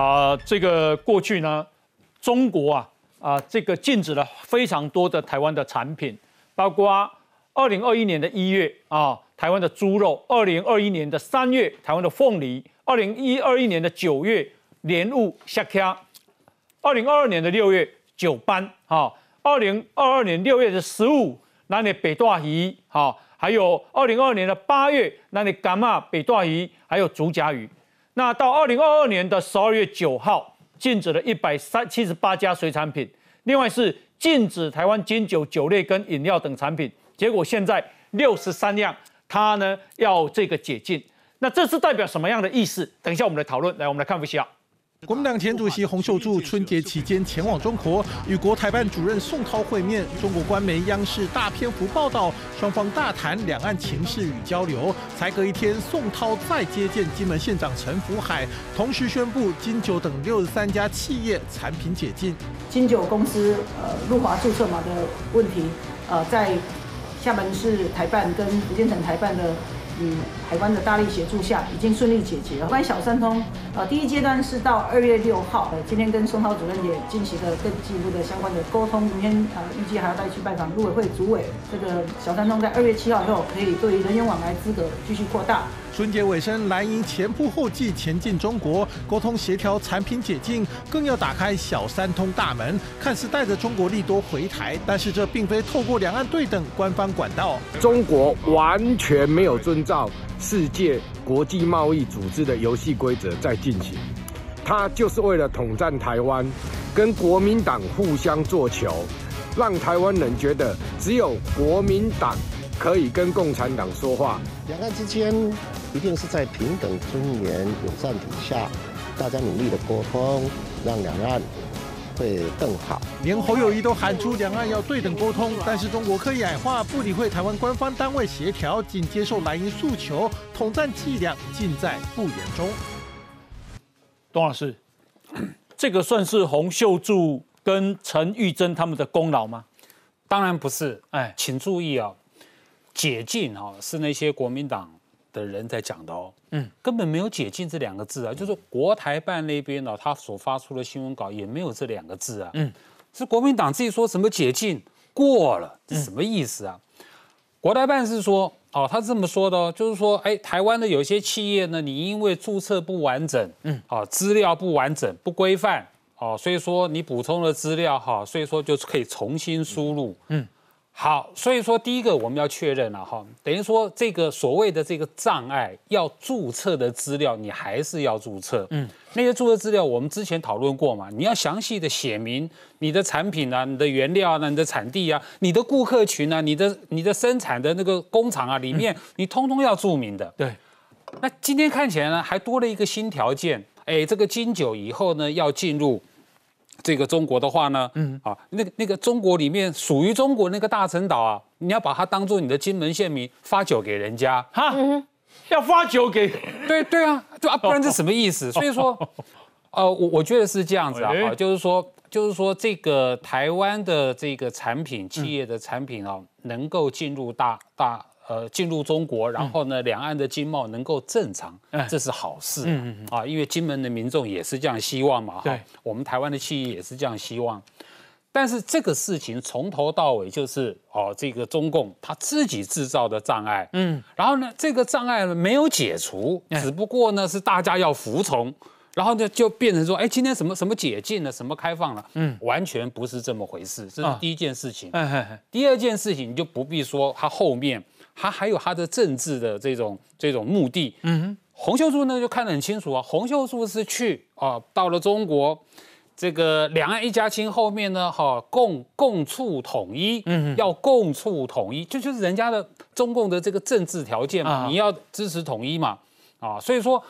啊，这个过去呢，中国啊啊，这个禁止了非常多的台湾的产品，包括二零二一年的一月啊，台湾的猪肉；二零二一年的三月，台湾的凤梨；二零一二一年的九月，莲雾、虾卡；二零二二年的六月，酒斑；哈，二零二二年六月的十五，那里北大鱼；哈，还有二零二二年的八月，那里伽马、北大鱼，还有竹荚鱼。那到二零二二年的十二月九号，禁止了一百三七十八家水产品，另外是禁止台湾金酒酒类跟饮料等产品。结果现在六十三样，它呢要这个解禁，那这是代表什么样的意思？等一下我们来讨论。来，我们来看一下。国民党前主席洪秀柱春节期间前往中国，与国台办主任宋涛会面。中国官媒央视大篇幅报道，双方大谈两岸情势与交流。才隔一天，宋涛再接见金门县长陈福海，同时宣布金九等六十三家企业产品解禁。金九公司呃入华注册码的问题，呃，在厦门市台办跟福建省台办的。与海关的大力协助下，已经顺利解决了。关于小三通，呃，第一阶段是到二月六号，呃，今天跟宋涛主任也进行了更进一步的相关的沟通。明天呃，预计还要再去拜访陆委会主委。这个小三通在二月七号以后，可以对于人员往来资格继续扩大。春节尾声，蓝营前仆后继前进中国，沟通协调产品解禁，更要打开小三通大门。看似带着中国利多回台，但是这并非透过两岸对等官方管道。中国完全没有遵照世界国际贸易组织的游戏规则在进行，他就是为了统战台湾，跟国民党互相做球，让台湾人觉得只有国民党可以跟共产党说话。两岸之间。一定是在平等、尊严、友善底下，大家努力的沟通，让两岸会更好。连侯友谊都喊出两岸要对等沟通，但是中国刻意矮化，不理会台湾官方单位协调，仅接受蓝营诉求，统战伎俩尽在不言中。董老师，这个算是洪秀柱跟陈玉珍他们的功劳吗？当然不是。哎，请注意啊，解禁哈是那些国民党。的人在讲的哦，嗯，根本没有解禁这两个字啊，就是国台办那边呢，他所发出的新闻稿也没有这两个字啊，嗯，是国民党自己说什么解禁过了，这什么意思啊？国台办是说，哦，他这么说的哦，就是说，哎，台湾的有些企业呢，你因为注册不完整，嗯，哦，资料不完整、不规范，哦，所以说你补充了资料哈，所以说就可以重新输入，嗯。好，所以说第一个我们要确认了哈，等于说这个所谓的这个障碍要注册的资料，你还是要注册。嗯，那些注册资料我们之前讨论过嘛，你要详细的写明你的产品啊、你的原料啊、你的产地啊、你的顾客群啊、你的你的生产的那个工厂啊里面，你通通要注明的。对，那今天看起来呢，还多了一个新条件，哎，这个金九以后呢要进入。这个中国的话呢，嗯啊，那个那个中国里面属于中国那个大陈岛啊，你要把它当做你的金门县民发酒给人家哈，要发酒给，对对啊，对啊，不然这什么意思？所以说，呃，我我觉得是这样子啊，就是说，就是说这个台湾的这个产品企业的产品啊，能够进入大大。呃，进入中国，然后呢，两岸的经贸能够正常，这是好事啊，因为金门的民众也是这样希望嘛，哈，我们台湾的企业也是这样希望。但是这个事情从头到尾就是哦，这个中共他自己制造的障碍，嗯，然后呢，这个障碍没有解除，只不过呢是大家要服从，然后呢就变成说，哎，今天什么什么解禁了，什么开放了，嗯，完全不是这么回事，这是第一件事情。第二件事情你就不必说他后面。他还有他的政治的这种这种目的。嗯，洪秀柱呢就看得很清楚啊。洪秀柱是去啊，到了中国，这个两岸一家亲后面呢，哈，共共促统一。嗯，要共促统一，这就是人家的中共的这个政治条件嘛。你要支持统一嘛，啊，所以说，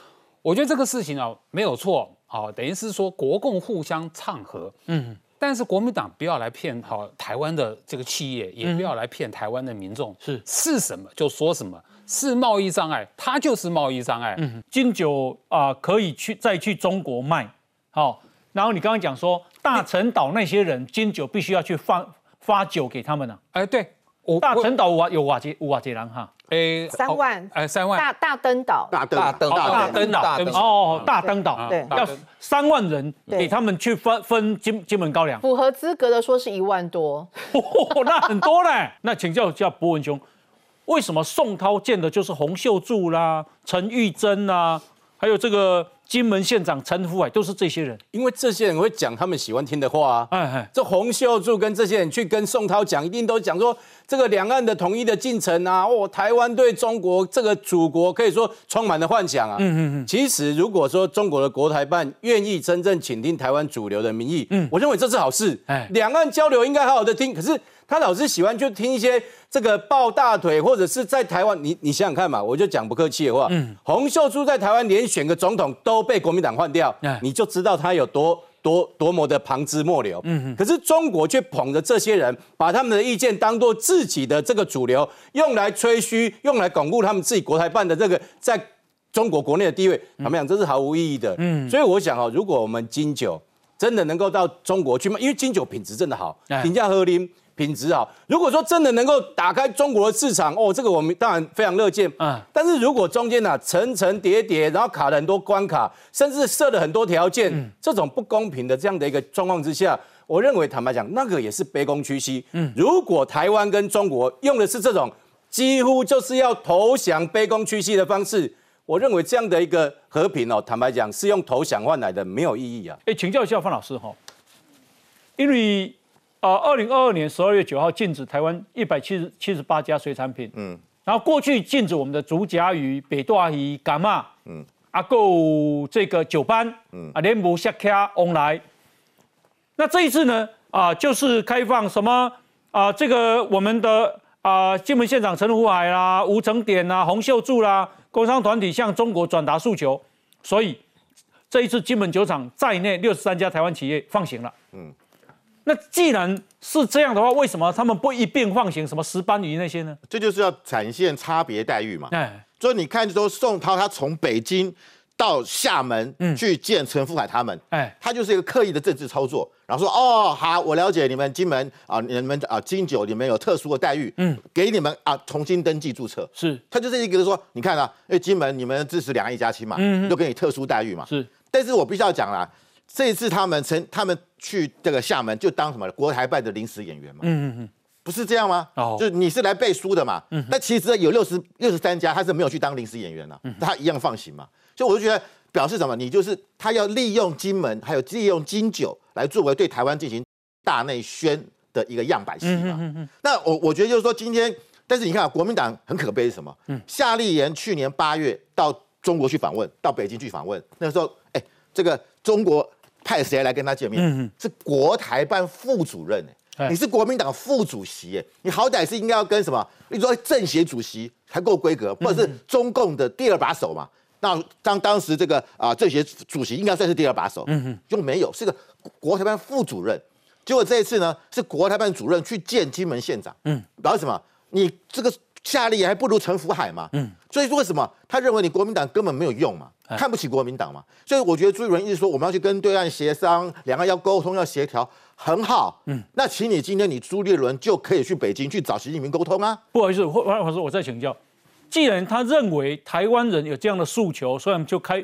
我觉得这个事情啊没有错啊，等于是说国共互相唱和。嗯。但是国民党不要来骗好台湾的这个企业，也不要来骗台湾的民众。是是什么就说什么，是贸易障碍，它就是贸易障碍。嗯，金酒啊可以去再去中国卖，好。然后你刚刚讲说大陈岛那些人金酒必须要去发发酒给他们呢？哎，对，大陈岛有有瓦杰有瓦杰郎哈？诶，三万，呃，三万。大大登岛，大登大登大登岛，哦，大登岛，对，要三万人给他们去分分金金门高粱，符合资格的说是一万多，那很多嘞。那请教一下博文兄，为什么宋涛建的就是洪秀柱啦、陈玉珍啦，还有这个？金门县长陈福海都是这些人，因为这些人会讲他们喜欢听的话啊。哎哎，这洪秀柱跟这些人去跟宋涛讲，一定都讲说这个两岸的统一的进程啊。哦，台湾对中国这个祖国可以说充满了幻想啊。嗯嗯嗯。其实如果说中国的国台办愿意真正倾听台湾主流的民意，嗯，我认为这是好事。哎，两岸交流应该好好的听。可是。他老是喜欢就听一些这个抱大腿，或者是在台湾，你你想想看嘛，我就讲不客气的话，嗯，洪秀柱在台湾连选个总统都被国民党换掉，你就知道他有多多多么的旁枝末流，嗯可是中国却捧着这些人，把他们的意见当做自己的这个主流，用来吹嘘，用来巩固他们自己国台办的这个在中国国内的地位，他们讲这是毫无意义的，嗯，所以我想哦，如果我们金九真的能够到中国去卖，因为金九品质真的好，评价喝啉。品质好，如果说真的能够打开中国的市场，哦，这个我们当然非常乐见。嗯，但是如果中间呢层层叠叠，然后卡了很多关卡，甚至设了很多条件，这种不公平的这样的一个状况之下，我认为坦白讲，那个也是卑躬屈膝。嗯，如果台湾跟中国用的是这种几乎就是要投降、卑躬屈膝的方式，我认为这样的一个和平哦，坦白讲是用投降换来的，没有意义啊。哎，请教一下范老师哈，因为。啊，二零二二年十二月九号禁止台湾一百七十七十八家水产品，嗯，然后过去禁止我们的竹夹鱼、北大鱼、干嘛，嗯，阿够这个酒班，嗯，啊，连母虾卡翁来，那这一次呢，啊，就是开放什么啊，这个我们的啊，金门县长陈福海啦、吴成典啦、洪秀柱啦，工商团体向中国转达诉求，所以这一次金门酒厂在内六十三家台湾企业放行了，嗯。那既然是这样的话，为什么他们不一并放行什么石斑鱼那些呢？这就是要展现差别待遇嘛。哎，所以你看，说宋涛他从北京到厦门去见陈福海他们，哎，他就是一个刻意的政治操作，然后说哦好，我了解你们金门啊，你们啊金九你们有特殊的待遇，嗯，给你们啊重新登记注册，是，他就是一个说，你看啊，因为金门你们支持两岸一家亲嘛，嗯，就给你特殊待遇嘛，是，但是我必须要讲啦。这一次他们曾他们去这个厦门就当什么国台办的临时演员嘛，嗯嗯嗯，不是这样吗？哦，就你是来背书的嘛，嗯，但其实有六十六十三家他是没有去当临时演员了，他一样放行嘛，所以我就觉得表示什么？你就是他要利用金门还有利用金九来作为对台湾进行大内宣的一个样板戏嘛，嗯嗯那我我觉得就是说今天，但是你看国民党很可悲是什么？嗯，夏立言去年八月到中国去访问，到北京去访问，那时候哎，这个中国。派谁来跟他见面？是国台办副主任你是国民党副主席你好歹是应该要跟什么？你说政协主席才够规格，或者是中共的第二把手嘛？那当当时这个啊政协主席应该算是第二把手，就没有，是个国台办副主任。结果这一次呢，是国台办主任去见金门县长，嗯，然后什么？你这个。夏立言还不如陈福海嘛，嗯，所以说为什么？他认为你国民党根本没有用嘛，看不起国民党嘛，所以我觉得朱立伦一直说我们要去跟对岸协商，两岸要沟通要协调，很好，嗯，那请你今天你朱立伦就可以去北京去找习近平沟通啊。不好意思，黄黄老师，我再请教，既然他认为台湾人有这样的诉求，所以就开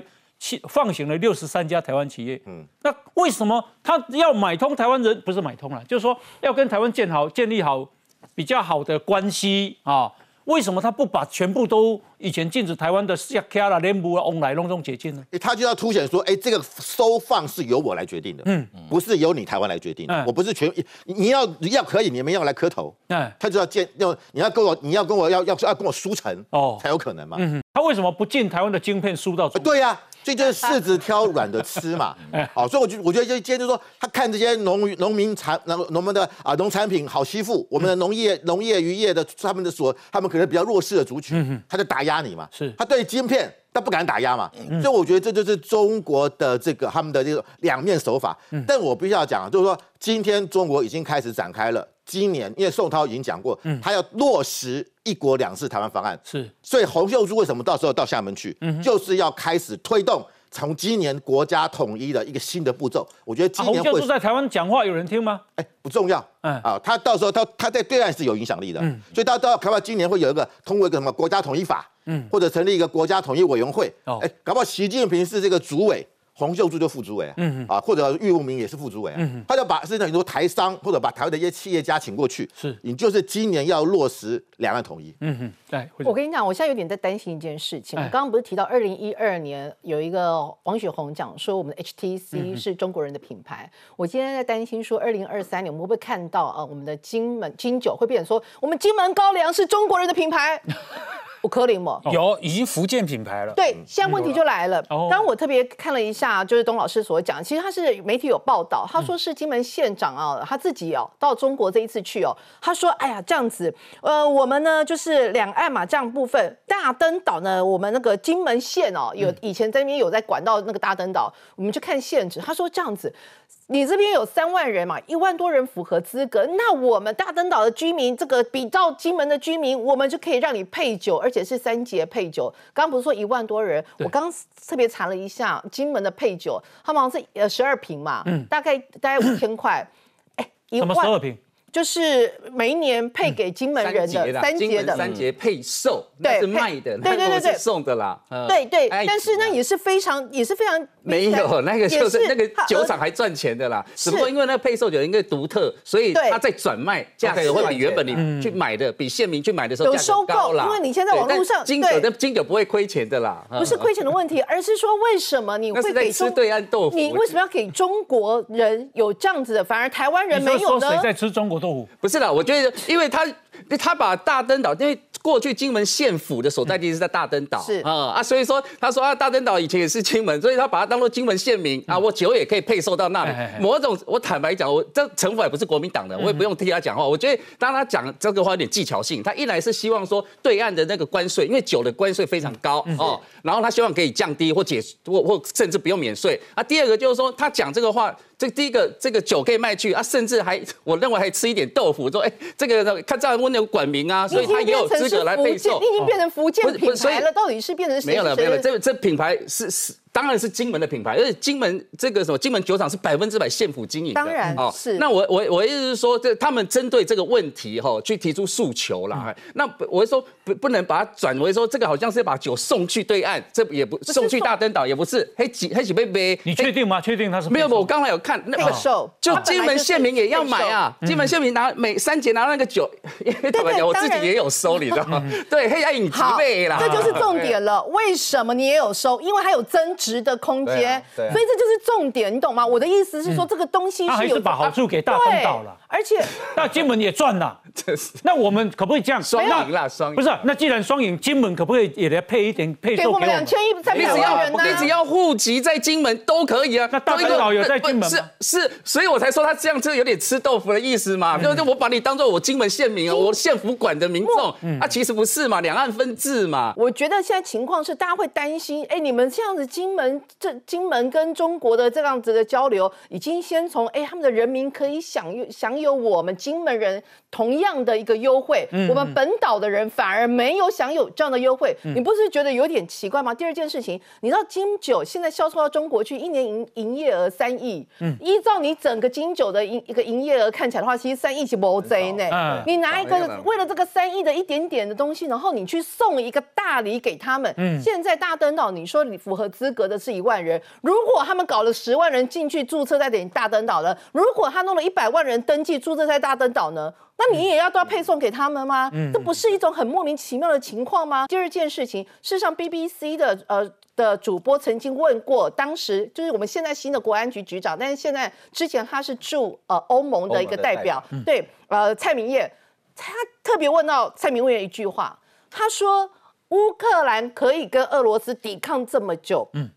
放行了六十三家台湾企业，嗯，那为什么他要买通台湾人？不是买通了，就是说要跟台湾建好建立好比较好的关系啊。为什么他不把全部都以前禁止台湾的下卡拉、连部啊、翁来隆中解禁呢？他就要凸显说，哎，这个收放是由我来决定的，嗯，不是由你台湾来决定，我不是全，你要要可以，你们要来磕头，嗯，他就要建要你要跟我你要跟我要要要跟我输成哦，才有可能嘛，嗯，他为什么不进台湾的晶片输到？对呀。所以就是柿子挑软的吃嘛，好，所以我就我觉得就今天就说他看这些农农民产农农们的啊农产品好欺负，我们的农业农业渔业的他们的所他们可能比较弱势的族群，他就打压你嘛，是，他对晶片他不敢打压嘛，所以我觉得这就是中国的这个他们的这个两面手法。但我必须要讲，就是说今天中国已经开始展开了。今年，因为宋涛已经讲过，他要落实一国两制台湾方案，是，所以洪秀柱为什么到时候到厦门去，就是要开始推动从今年国家统一的一个新的步骤。我觉得今年会在台湾讲话，有人听吗？哎，不重要。嗯啊，他到时候他他在对岸是有影响力的。嗯，所以到到搞不好今年会有一个通过一个什么国家统一法，嗯，或者成立一个国家统一委员会。哦，哎，搞不好习近平是这个主委。洪秀柱就副主委，嗯啊，或者玉务明也是副主委，嗯他就把是等于说台商或者把台湾的一些企业家请过去，是，你就是今年要落实两岸统一，嗯哼，对。我跟你讲，我现在有点在担心一件事情，我刚刚不是提到二零一二年有一个王雪红讲说我们的 HTC 是中国人的品牌，我今天在担心说二零二三年我们会不会看到啊，我们的金门金酒会变成说我们金门高粱是中国人的品牌。不可能嘛？有，已经福建品牌了。对，现在问题就来了。刚我特别看了一下，就是董老师所讲，其实他是媒体有报道，他说是金门县长啊，他自己哦到中国这一次去哦，他说，哎呀，这样子，呃，我们呢就是两岸嘛这样部分，大登岛呢，我们那个金门县哦，有以前在那边有在管到那个大登岛，我们去看县址，他说这样子。你这边有三万人嘛，一万多人符合资格，那我们大登岛的居民，这个比照金门的居民，我们就可以让你配酒，而且是三节配酒。刚刚不是说一万多人，我刚特别查了一下金门的配酒，他们好像是呃十二瓶嘛，大概大概五千块，哎，一万十二瓶。就是每一年配给金门人的三节的三节配售，那是卖的，对对对对，送的啦。对对，但是那也是非常也是非常没有那个就是那个酒厂还赚钱的啦。只不过因为那个配售酒应该独特，所以它在转卖价格会比原本你去买的比县民去买的时候有收购，因为你现在网络上金酒的金酒不会亏钱的啦，不是亏钱的问题，而是说为什么你会给吃对岸豆腐？你为什么要给中国人有这样子的，反而台湾人没有呢？谁在吃中国豆腐？不是的，我。觉得，因为他他把大登岛，因为。过去金门县府的所在地是在大登岛，是啊啊，所以说他说啊，大登岛以前也是金门，所以他把它当做金门县民啊，我酒也可以配送到那里。某种我坦白讲，我这城府也不是国民党的，我也不用替他讲话。我觉得当他讲这个话有点技巧性，他一来是希望说对岸的那个关税，因为酒的关税非常高哦，然后他希望可以降低或解或或甚至不用免税啊。第二个就是说他讲这个话，这第一个这个酒可以卖去啊，甚至还我认为还吃一点豆腐，说哎这个看这样温有管名啊，所以他也有资格。来配售，你已经变成福建品牌了，到底是变成没有了，没有了，这这品牌是是。当然是金门的品牌，而且金门这个什么金门酒厂是百分之百县府经营的。当然，哦，是。那我我我意思是说，这他们针对这个问题哈，去提出诉求啦。那我是说不不能把它转为说这个好像是把酒送去对岸，这也不送去大登岛，也不是黑几黑几杯杯。你确定吗？确定他是没有？我刚才有看那个售，就金门县民也要买啊。金门县民拿每三节拿那个酒，因为坦白讲，我自己也有收，你知道吗？对，黑暗影几杯啦。这就是重点了。为什么你也有收？因为它有增值的空间。所以这就是重点，你懂吗？我的意思是说，这个东西是有把好处给大登岛了，而且那金门也赚了。那我们可不可以这样双赢啦？双赢不是？那既然双赢，金门可不可以也来配一点配给我们两千亿三百万人呢？你只要户籍在金门都可以啊。那大登岛有在金门是是，所以我才说他这样子有点吃豆腐的意思嘛。就就我把你当做我金门县民啊，我县府管的民众啊，其实不是嘛，两岸分治嘛。我觉得现在情况是大家会担心，哎，你们这样子金门这金门跟中国的这样子的交流，已经先从哎他们的人民可以享用享有我们金门人同样的一个优。惠，我们本岛的人反而没有享有这样的优惠，你不是觉得有点奇怪吗？第二件事情，你知道金酒现在销售到中国去，一年营营业额三亿，嗯，依照你整个金酒的营一个营业额看起来的话，其实三亿是不贼呢。你拿一个为了这个三亿的一点点的东西，然后你去送一个大礼给他们，嗯，现在大登岛，你说你符合资格的是一万人，如果他们搞了十万人进去注册在点大登岛了，如果他弄了一百万人登记注册在大登岛呢？那你也要都要配送给他们吗？这不是一种很莫名其妙的情况吗？第二件事情，事实上，BBC 的呃的主播曾经问过，当时就是我们现在新的国安局局长，但是现在之前他是驻呃欧盟的一个代表，对，呃蔡明业，他特别问到蔡明业一句话，他说乌克兰可以跟俄罗斯抵抗这么久，嗯，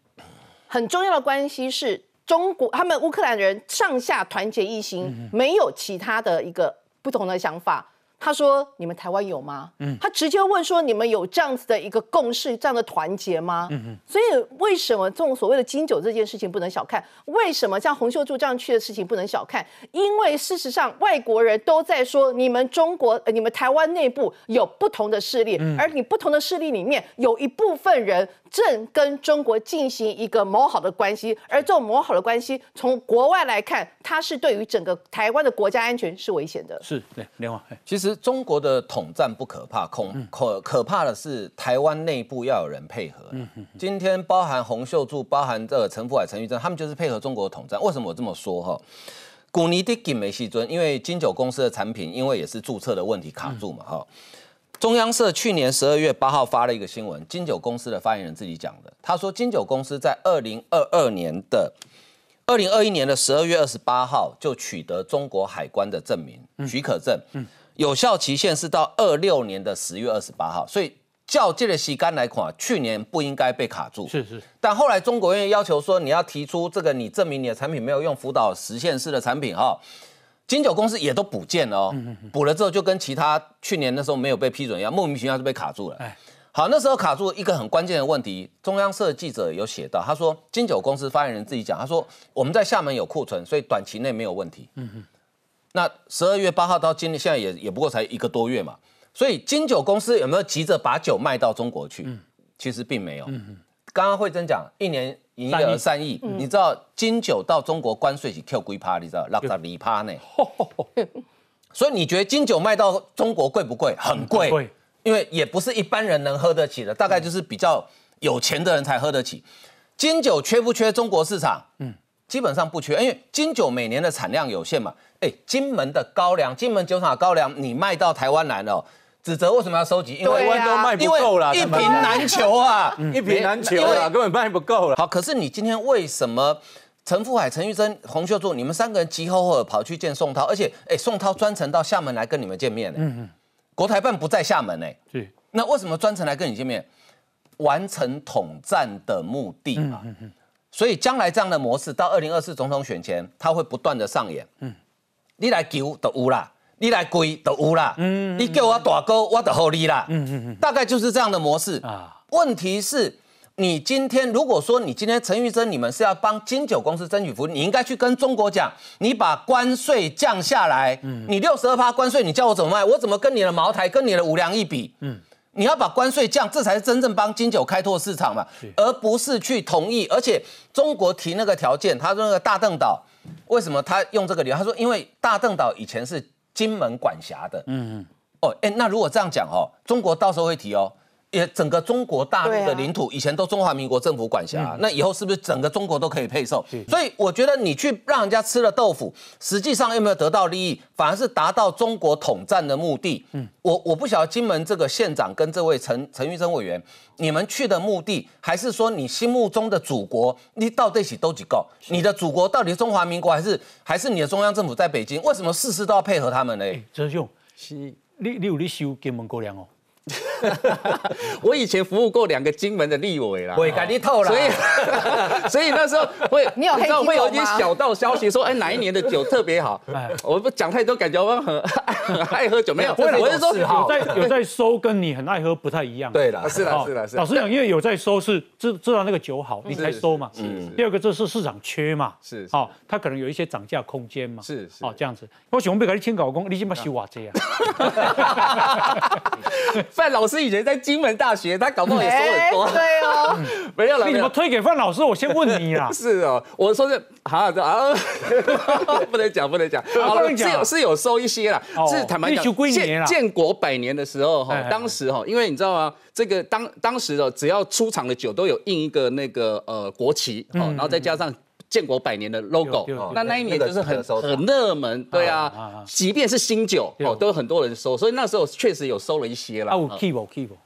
很重要的关系是中国，他们乌克兰人上下团结一心，没有其他的一个。不同的想法，他说：“你们台湾有吗？”嗯，他直接问说：“你们有这样子的一个共识，这样的团结吗？”嗯嗯。所以为什么这种所谓的金九这件事情不能小看？为什么像洪秀柱这样去的事情不能小看？因为事实上，外国人都在说你们中国、你们台湾内部有不同的势力，而你不同的势力里面有一部分人正跟中国进行一个谋好的关系，而这种谋好的关系，从国外来看，它是对于整个台湾的国家安全是危险的。是对，另外，其实中国的统战不可怕，恐可可怕的是台湾内部要有人配合。今天包含洪秀柱，包含这个陈福海、陈玉珍，他们就是配合中国的统战。为什么我这么说哈？古尼迪金梅西尊，因为金九公司的产品，因为也是注册的问题卡住嘛哈。中央社去年十二月八号发了一个新闻，金九公司的发言人自己讲的，他说金九公司在二零二二年的二零二一年的十二月二十八号就取得中国海关的证明许可证，有效期限是到二六年的十月二十八号，所以较这个洗干来看，去年不应该被卡住。是是，但后来中国院要求说，你要提出这个，你证明你的产品没有用福岛实现式的产品哈。金九公司也都补件了哦，补了之后就跟其他去年那时候没有被批准一样，莫名其妙就被卡住了。好，那时候卡住一个很关键的问题，中央社记者有写到，他说金九公司发言人自己讲，他说我们在厦门有库存，所以短期内没有问题。嗯哼，那十二月八号到今天现在也也不过才一个多月嘛，所以金酒公司有没有急着把酒卖到中国去？其实并没有。刚刚慧珍讲一年。营业额三亿，你知道金酒到中国关税是 Q 几趴？你知道六十二趴呢？所以你觉得金酒卖到中国贵不贵？很贵，因为也不是一般人能喝得起的，大概就是比较有钱的人才喝得起。金酒缺不缺中国市场？嗯，基本上不缺，因为金酒每年的产量有限嘛。哎，金门的高粱，金门酒厂的高粱，你卖到台湾来了。指责为什么要收集？因为都卖不够了，一瓶难求啊，一瓶难求啊，根本卖不够了。好，可是你今天为什么陈富海、陈玉珍、洪秀柱，你们三个人急吼吼的跑去见宋涛，而且哎，宋涛专程到厦门来跟你们见面呢？嗯嗯，国台办不在厦门呢。对，那为什么专程来跟你见面？完成统战的目的嘛。嗯嗯。所以将来这样的模式到二零二四总统选前，它会不断的上演。嗯，你来求都有啦。你来跪都有啦，你叫我大哥，我就好你啦，大概就是这样的模式啊。问题是，你今天如果说你今天陈玉珍你们是要帮金九公司争取福利，你应该去跟中国讲，你把关税降下来，你六十二趴关税，你叫我怎么卖？我怎么跟你的茅台、跟你的五粮一比？嗯，你要把关税降，这才是真正帮金九开拓市场嘛，而不是去同意。而且中国提那个条件，他说那个大邓岛，为什么他用这个理由？他说因为大邓岛以前是。金门管辖的，嗯嗯，哦，哎，那如果这样讲哦，中国到时候会提哦，也整个中国大陆的领土以前都中华民国政府管辖，那以后是不是整个中国都可以配售？所以我觉得你去让人家吃了豆腐，实际上有没有得到利益，反而是达到中国统战的目的。嗯，我我不晓得金门这个县长跟这位陈陈玉珍委员，你们去的目的，还是说你心目中的祖国，你到底起都几够？你的祖国到底是中华民国，还是还是你的中央政府在北京？为什么事事都要配合他们呢？哲兄，是你你有你收金门高粱哦？我以前服务过两个金门的立委啦，会赶紧透了，所以 所以那时候会，你有知道会有一些小道消息说，哎，哪一年的酒特别好？我不讲太多，感觉我很很爱喝酒，没有，我是说有在有在收，跟你很爱喝不太一样。对的，是的，是的，老实讲，因为有在收是知知道那个酒好，你才收嘛。嗯。第二个，这是市场缺嘛。是。哦，它可能有一些涨价空间嘛。是是。哦，这样子。我喜欢被给你听搞工，你先把修瓦这样。范老师以前在金门大学，他搞不好也收很多。对哦，没有了。你怎么推给范老师？我先问你啦。是哦，我说是啊 啊，不能讲，不能讲。好了，是有是有收一些啦。是坦白讲，建建国百年的时候哈，当时哈，因为你知道吗？这个当当时的只要出厂的酒都有印一个那个呃国旗，哦，然后再加上。建国百年的 logo，那那一年就是很很热门，对啊，即便是新酒哦，都有很多人收，所以那时候确实有收了一些了。啊，有 keep 无 keep 无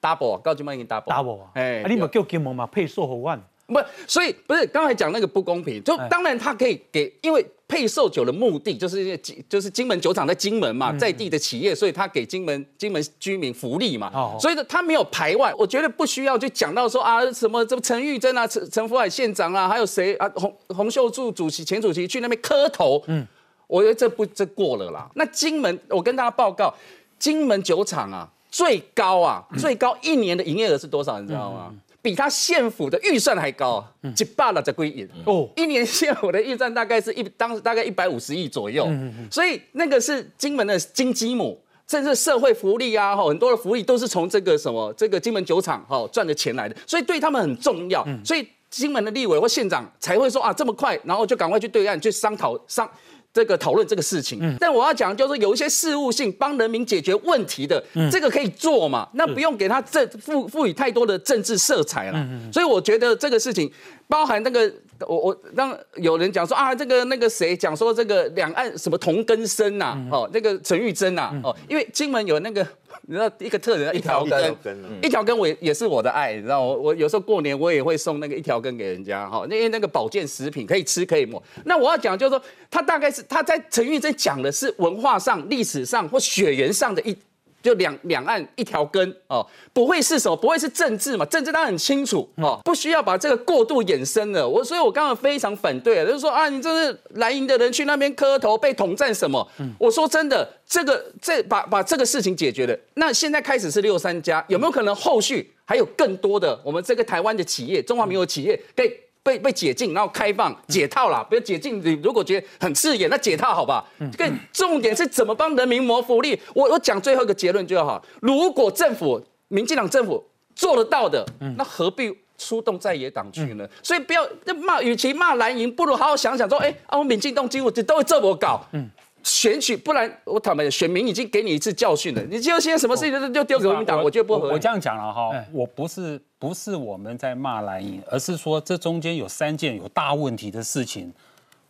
？double 啊，高金麦已经 double。double 啊，哎，你咪叫金毛嘛配售好万？不，所以不是刚才讲那个不公平，就当然他可以给，因为。配售酒的目的就是金，就是金门酒厂在金门嘛，在地的企业，所以他给金门金门居民福利嘛，所以呢，他没有排外。我觉得不需要就讲到说啊，什么这陈玉珍啊，陈陈福海县长啊，还有谁啊，洪洪秀柱主席前主席去那边磕头，嗯，我觉得这不这过了啦。那金门，我跟大家报告，金门酒厂啊，最高啊，最高一年的营业额是多少？你知道吗？比他县府的预算还高，几百了这归亿。哦，一年县府的预算大概是一当时大概一百五十亿左右，所以那个是金门的金鸡母，甚至社会福利啊，哈，很多的福利都是从这个什么这个金门酒厂哈赚的钱来的，所以对他们很重要，所以金门的立委或县长才会说啊这么快，然后就赶快去对岸去商讨商。这个讨论这个事情，但我要讲就是有一些事务性帮人民解决问题的，这个可以做嘛？那不用给他政赋赋予太多的政治色彩了。所以我觉得这个事情包含那个。我我让有人讲说啊，这个那个谁讲说这个两岸什么同根生呐，哦，那个陈玉珍呐，哦，因为金门有那个你知道一个特人一条根，一条根我也也是我的爱，你知道我我有时候过年我也会送那个一条根给人家哈，因为那个保健食品可以吃可以抹。那我要讲就是说，他大概是他在陈玉珍讲的是文化上、历史上或血缘上的一。就两两岸一条根哦，不会是什么？不会是政治嘛？政治当然很清楚哦，不需要把这个过度衍生了。我所以，我刚刚非常反对，就是说啊，你这是蓝营的人去那边磕头被统战什么？我说真的，这个这把把这个事情解决了，那现在开始是六三家，有没有可能后续还有更多的我们这个台湾的企业，中华民国企业可以？被被解禁，然后开放解套啦。不要解禁，你如果觉得很刺眼，那解套好吧？这个重点是怎么帮人民谋福利？我我讲最后一个结论就好。如果政府、民进党政府做得到的，那何必出动在野党去呢？所以不要骂，与其骂蓝营，不如好好想想说，哎，啊，我民进党今后这都会这么搞。嗯选举，不然我坦白讲，选民已经给你一次教训了。你就现在什么事情都就丢给国民党，我觉得不合我这样讲了哈，我不是不是我们在骂蓝营，而是说这中间有三件有大问题的事情。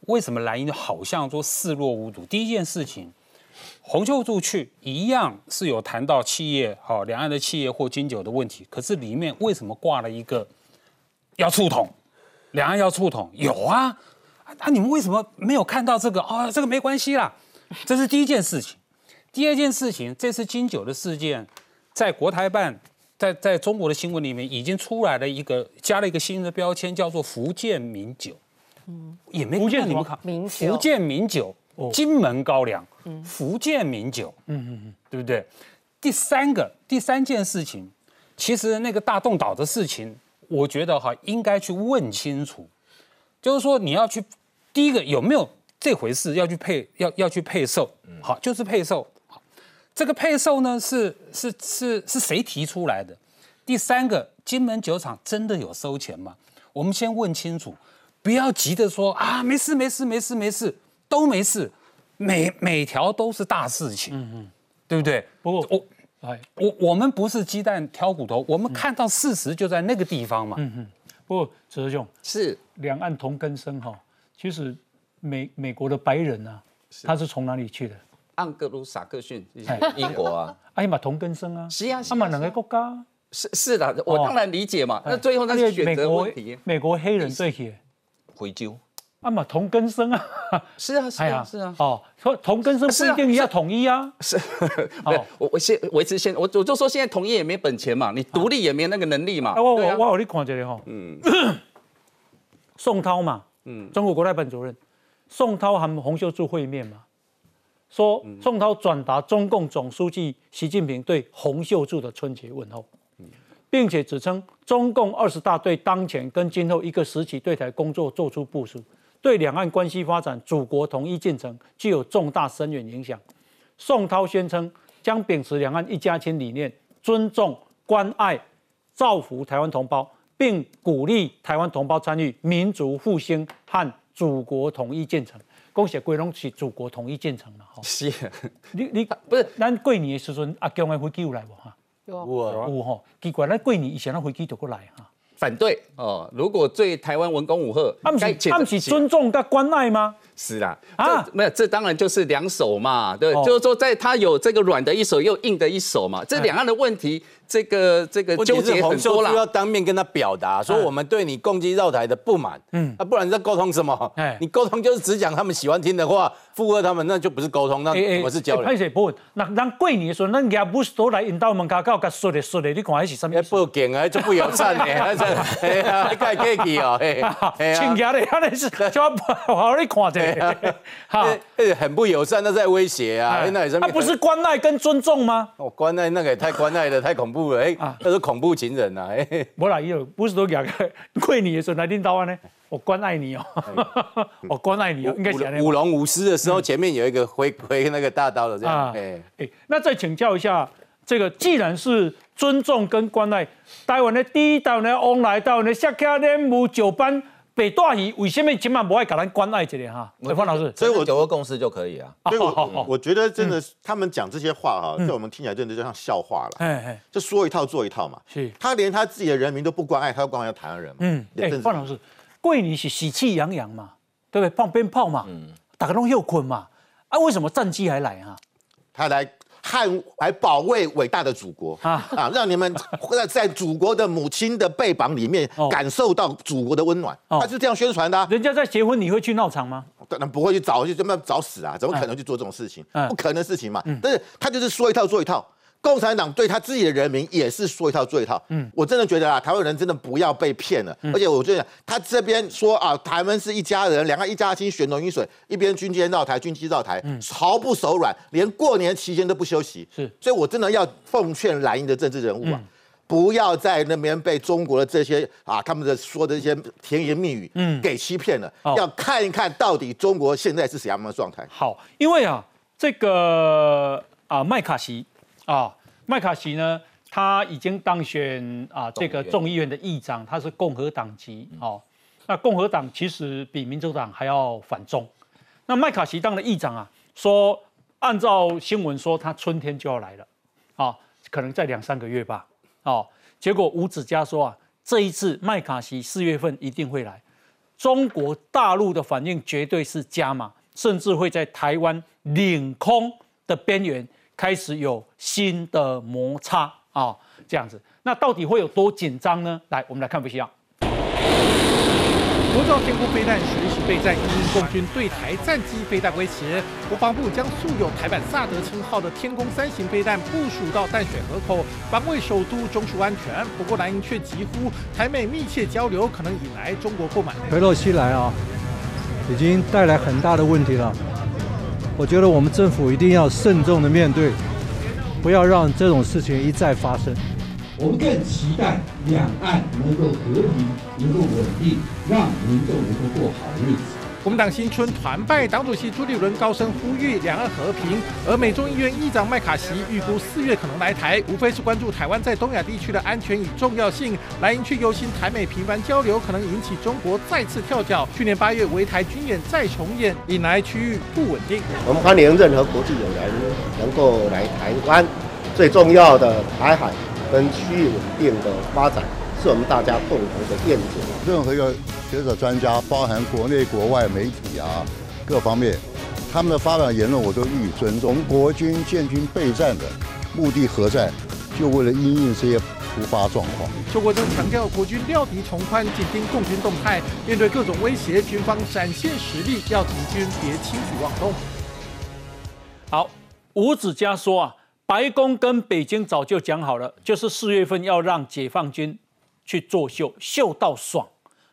为什么蓝营好像说视若无睹？第一件事情，洪秀柱去一样是有谈到企业，好两岸的企业或金九的问题，可是里面为什么挂了一个要触统？两岸要触统？有啊，啊你们为什么没有看到这个？哦，这个没关系啦。这是第一件事情，第二件事情，这次金九的事件，在国台办，在在中国的新闻里面已经出来了一个加了一个新的标签，叫做福建名酒，嗯，也没福建你们看，福建名酒，金门高粱，福建名酒，嗯嗯嗯，对不对？第三个第三件事情，其实那个大洞岛的事情，我觉得哈应该去问清楚，就是说你要去第一个有没有？这回事要去配要要去配售，好，就是配售。好，这个配售呢是是是是谁提出来的？第三个，金门酒厂真的有收钱吗？我们先问清楚，不要急着说啊，没事没事没事没事，都没事，每每条都是大事情，嗯嗯，对不对？不过我哎，我我们不是鸡蛋挑骨头，我们看到事实就在那个地方嘛，嗯嗯。不过哲兄是两岸同根生哈，其实。美美国的白人啊，他是从哪里去的？盎格鲁撒克逊，英国啊，哎呀嘛同根生啊，是啊，他们两个国家，是是的，我当然理解嘛。那最后那是选择问题。美国黑人这些，回州，啊嘛同根生啊，是啊是啊是啊，哦，说同根生不一定要统一啊，是，哦，我我现维持现，我我就说现在统一也没本钱嘛，你独立也没那个能力嘛。我我我你看这里哈，嗯，宋涛嘛，嗯，中国国台办主任。宋涛和洪秀柱会面嘛，说宋涛转达中共总书记习近平对洪秀柱的春节问候，并且指称中共二十大对当前跟今后一个时期对台工作做出部署，对两岸关系发展、祖国统一进程具有重大深远影响。宋涛宣称将秉持两岸一家亲理念，尊重、关爱、造福台湾同胞，并鼓励台湾同胞参与民族复兴和。祖国统一建成，恭喜贵拢是祖国统一建成了哈。是，你你不是咱过年的时阵阿强的飞机有来无哈？有有哈，奇怪，咱过年以前的飞机都过来哈。反对哦，如果对台湾文攻武吓，他们是他们是尊重跟关爱吗？是啦，啊，没有，这当然就是两手嘛，对，就是说在他有这个软的一手，又硬的一手嘛，这两岸的问题。这个这个纠结很多啦。要当面跟他表达，说我们对你攻击绕台的不满。嗯，啊，不然你在沟通什么？哎，你沟通就是只讲他们喜欢听的话，附和他们，那就不是沟通，那我是交流。拍摄不？那咱过年的时候，不是都来引导门口搞个说的说的，你看还是什么？啊，就不友善的，哎呀，客气哦，哎，亲家的，那是叫我看着，哈，很不友善，那在威胁啊，那也是，那？不是关爱跟尊重吗？哦，关爱那个也太关爱了，太恐怖了，哎，那是恐怖情人呐，哎，不啦，有不是都讲过年的时候来领导啊呢？我关爱你哦，我关爱你哦，应该讲舞龙舞狮的时候，前面有一个挥挥那个大刀的这样。哎哎，那再请教一下，这个既然是尊重跟关爱，台湾的第一岛呢，往来台湾的下卡连姆九班北大鱼，为什么今晚不爱搞咱关爱这里哈？方老师，所以我九个共识就可以啊。所以我我觉得真的，他们讲这些话哈，在我们听起来真的就像笑话了。哎哎，就说一套做一套嘛。是，他连他自己的人民都不关爱，他关爱台湾人嘛？嗯，哎，方老师。桂林是喜气洋洋嘛，对不对？放鞭炮嘛，打个龙又捆嘛，啊，为什么战机还来啊？他来捍来保卫伟大的祖国啊啊！让你们在 在祖国的母亲的背膀里面感受到祖国的温暖，他是这样宣传的。人家在结婚，你会去闹场吗？当然不会去找，就这么找死啊？怎么可能去做这种事情？不可能的事情嘛。但是他就是说一套做一套。共产党对他自己的人民也是说一套做一套。嗯，我真的觉得啊，台湾人真的不要被骗了。而且我觉得他这边说啊，台湾是一家人，两个一家亲，血浓于水，一边军舰绕台，军机绕台，毫不手软，连过年期间都不休息。是，所以我真的要奉劝蓝营的政治人物啊，不要在那边被中国的这些啊他们的说的一些甜言蜜语，嗯，给欺骗了。要看一看到底中国现在是什么样的状态。好，因为啊，这个啊麦卡锡。啊，麦卡锡呢，他已经当选啊，这个众议院的议长，他是共和党籍。哦，那共和党其实比民主党还要反中。那麦卡锡当了议长啊，说按照新闻说他春天就要来了，啊，可能在两三个月吧。哦，结果吴子嘉说啊，这一次麦卡锡四月份一定会来，中国大陆的反应绝对是加码，甚至会在台湾领空的边缘。开始有新的摩擦啊，这样子，那到底会有多紧张呢？来，我们来看分析啊。国造天空飞弹随时备战，因共军对台战机飞弹威胁，国防部将素有台版萨德称号的天空三型飞弹部署到淡水河口，防卫首都中枢安全。不过蓝营却疾呼，台美密切交流可能引来中国不满。佩洛西来啊，已经带来很大的问题了。我觉得我们政府一定要慎重的面对，不要让这种事情一再发生。我们更期待两岸能够和平、能够稳定，让民众能够过好日子。国民党新春团拜，党主席朱立伦高声呼吁两岸和平。而美众议院议长麦卡锡预估四月可能来台，无非是关注台湾在东亚地区的安全与重要性。莱茵却忧心台美频繁交流可能引起中国再次跳脚。去年八月围台军演再重演，引来区域不稳定。我们欢迎任何国际友人能够来台湾，最重要的台海跟区域稳定的发展。是我们大家共同的愿景。任何一个学者专家，包含国内国外媒体啊，各方面，他们的发表言论我都予以尊重。国军建军备战的目的何在？就为了应应这些突发状况。邱国正强调，国军料敌从宽，紧盯共军动态，面对各种威胁，军方展现实力，要敌军别轻举妄动。好，吴子嘉说啊，白宫跟北京早就讲好了，就是四月份要让解放军。去作秀，秀到爽，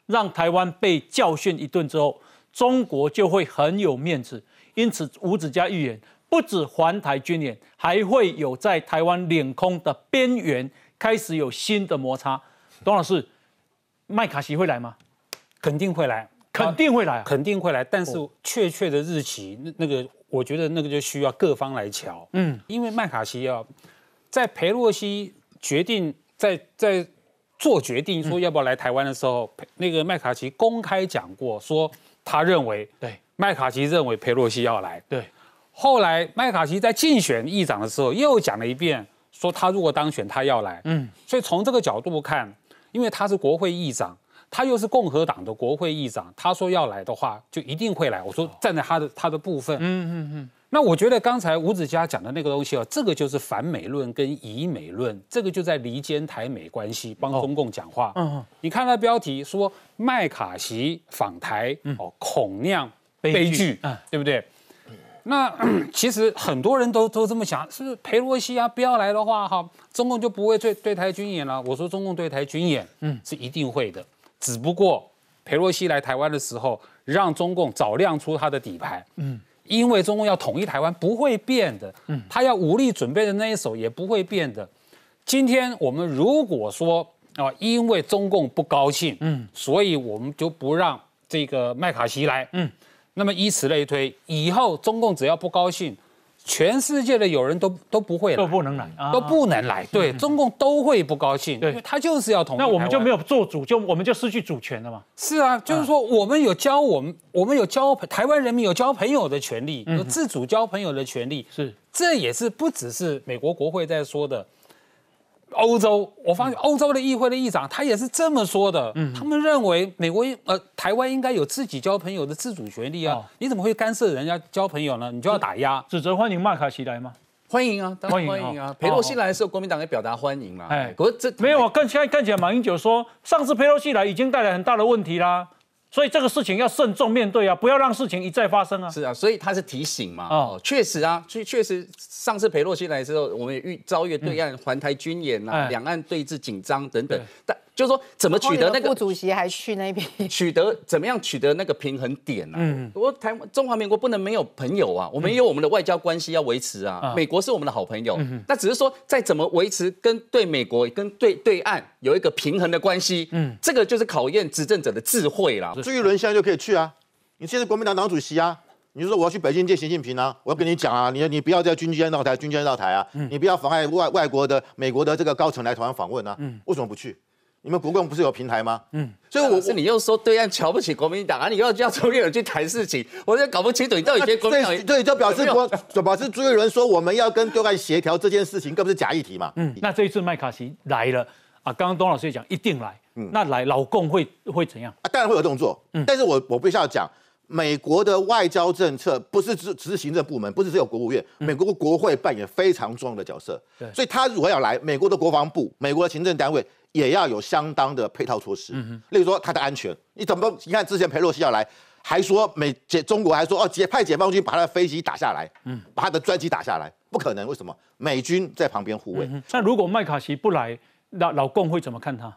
让台湾被教训一顿之后，中国就会很有面子。因此，吴子嘉预言，不止环台军演，还会有在台湾领空的边缘开始有新的摩擦。董老师，麦卡锡会来吗？肯定会来，肯定会来，肯定会来。但是确切的日期，那那个，我觉得那个就需要各方来瞧。嗯，因为麦卡锡要在佩洛西决定在在。做决定说要不要来台湾的时候，那个麦卡锡公开讲过，说他认为，对，麦卡锡认为佩洛西要来。对，后来麦卡锡在竞选议长的时候又讲了一遍，说他如果当选他要来。嗯，所以从这个角度看，因为他是国会议长，他又是共和党的国会议长，他说要来的话，就一定会来。我说站在他的他的部分，嗯嗯嗯。那我觉得刚才吴子嘉讲的那个东西哦，这个就是反美论跟以美论，这个就在离间台美关系，帮中共讲话。嗯嗯，你看他标题说麦卡锡访台，哦，恐酿悲剧，对不对？那 其实很多人都都这么想，是不是裴洛西啊不要来的话，哈，中共就不会对对台军演了？我说中共对台军演，嗯，是一定会的，只不过裴洛西来台湾的时候，让中共早亮出他的底牌，嗯。因为中共要统一台湾不会变的，嗯，他要武力准备的那一手也不会变的。今天我们如果说啊，因为中共不高兴，嗯，所以我们就不让这个麦卡锡来，嗯，那么以此类推，以后中共只要不高兴。全世界的友人都都不会来，都不能来，都不能来。对，中共都会不高兴，对，他就是要统一。那我们就没有做主，就我们就失去主权了嘛？是啊，就是说我们有交我们，我们有交台湾人民有交朋友的权利，有自主交朋友的权利。是，这也是不只是美国国会在说的。欧洲，我发现欧洲的议会的议长他也是这么说的。嗯，他们认为美国呃台湾应该有自己交朋友的自主权利啊。你怎么会干涉人家交朋友呢？你就要打压。指责欢迎麦卡锡来吗？欢迎啊，欢迎欢迎啊。佩洛西来的时候，国民党也表达欢迎嘛。哎，可是这没有啊。看现在看起来，马英九说上次佩洛西来已经带来很大的问题啦。所以这个事情要慎重面对啊，不要让事情一再发生啊。是啊，所以他是提醒嘛。哦，确实啊，确确实上次裴洛西来之后，我们也遇遭遇对岸环台军演啊，两岸对峙紧张等等，但。就是说，怎么取得那个副主席还去那边 取得怎么样取得那个平衡点呢？嗯，我台中华民国不能没有朋友啊，我们也有我们的外交关系要维持啊。美国是我们的好朋友，那只是说在怎么维持跟对美国跟对对岸有一个平衡的关系。嗯，这个就是考验执政者的智慧啦。朱一伦现在就可以去啊，你现在国民党党主席啊，你就说我要去北京见习近平啊，我要跟你讲啊，你你不要在军舰绕台，军舰绕台啊，你不要妨碍外外国的美国的这个高层来台湾访问啊，为什么不去？你们国共不是有平台吗？嗯，所以我是你又说对岸瞧不起国民党啊，你又叫朱立伦去谈事情，我就搞不清楚你到底觉得国民党对，就表示国，表示朱立伦说我们要跟对岸协调这件事情，更不是假议题嘛。嗯，那这一次麦卡锡来了啊，刚刚东老师也讲一定来，嗯，那来老共会会怎样啊？当然会有动作，嗯，但是我我必须要讲，美国的外交政策不是只只是行政部门，不是只有国务院，美国国会扮演非常重要的角色，对，所以他如果要来，美国的国防部、美国的行政单位。也要有相当的配套措施，例如说它的安全，你怎么？你看之前佩洛西要来，还说美解中国还说哦解派解放军把他的飞机打下来，嗯，把他的专机打下来，不可能，为什么？美军在旁边护卫。那如果麦卡锡不来，老老共会怎么看他？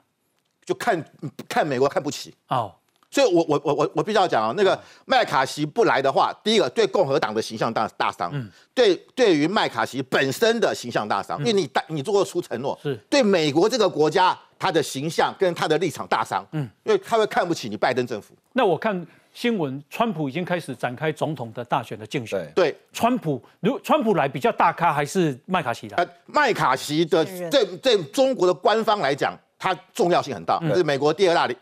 就看看美国看不起哦。所以，我我我我我必须要讲啊，那个麦卡锡不来的话，第一个对共和党的形象大大伤，嗯。对对于麦卡锡本身的形象大伤，因为你大你做过出承诺，是。对美国这个国家他的形象跟他的立场大伤，嗯，因为他会看不起你拜登政府。那我看新闻，川普已经开始展开总统的大选的竞选，对，川普如川普来比较大咖还是麦卡锡来？麦卡锡的在在中国的官方来讲。它重要性很大，是美国第二大的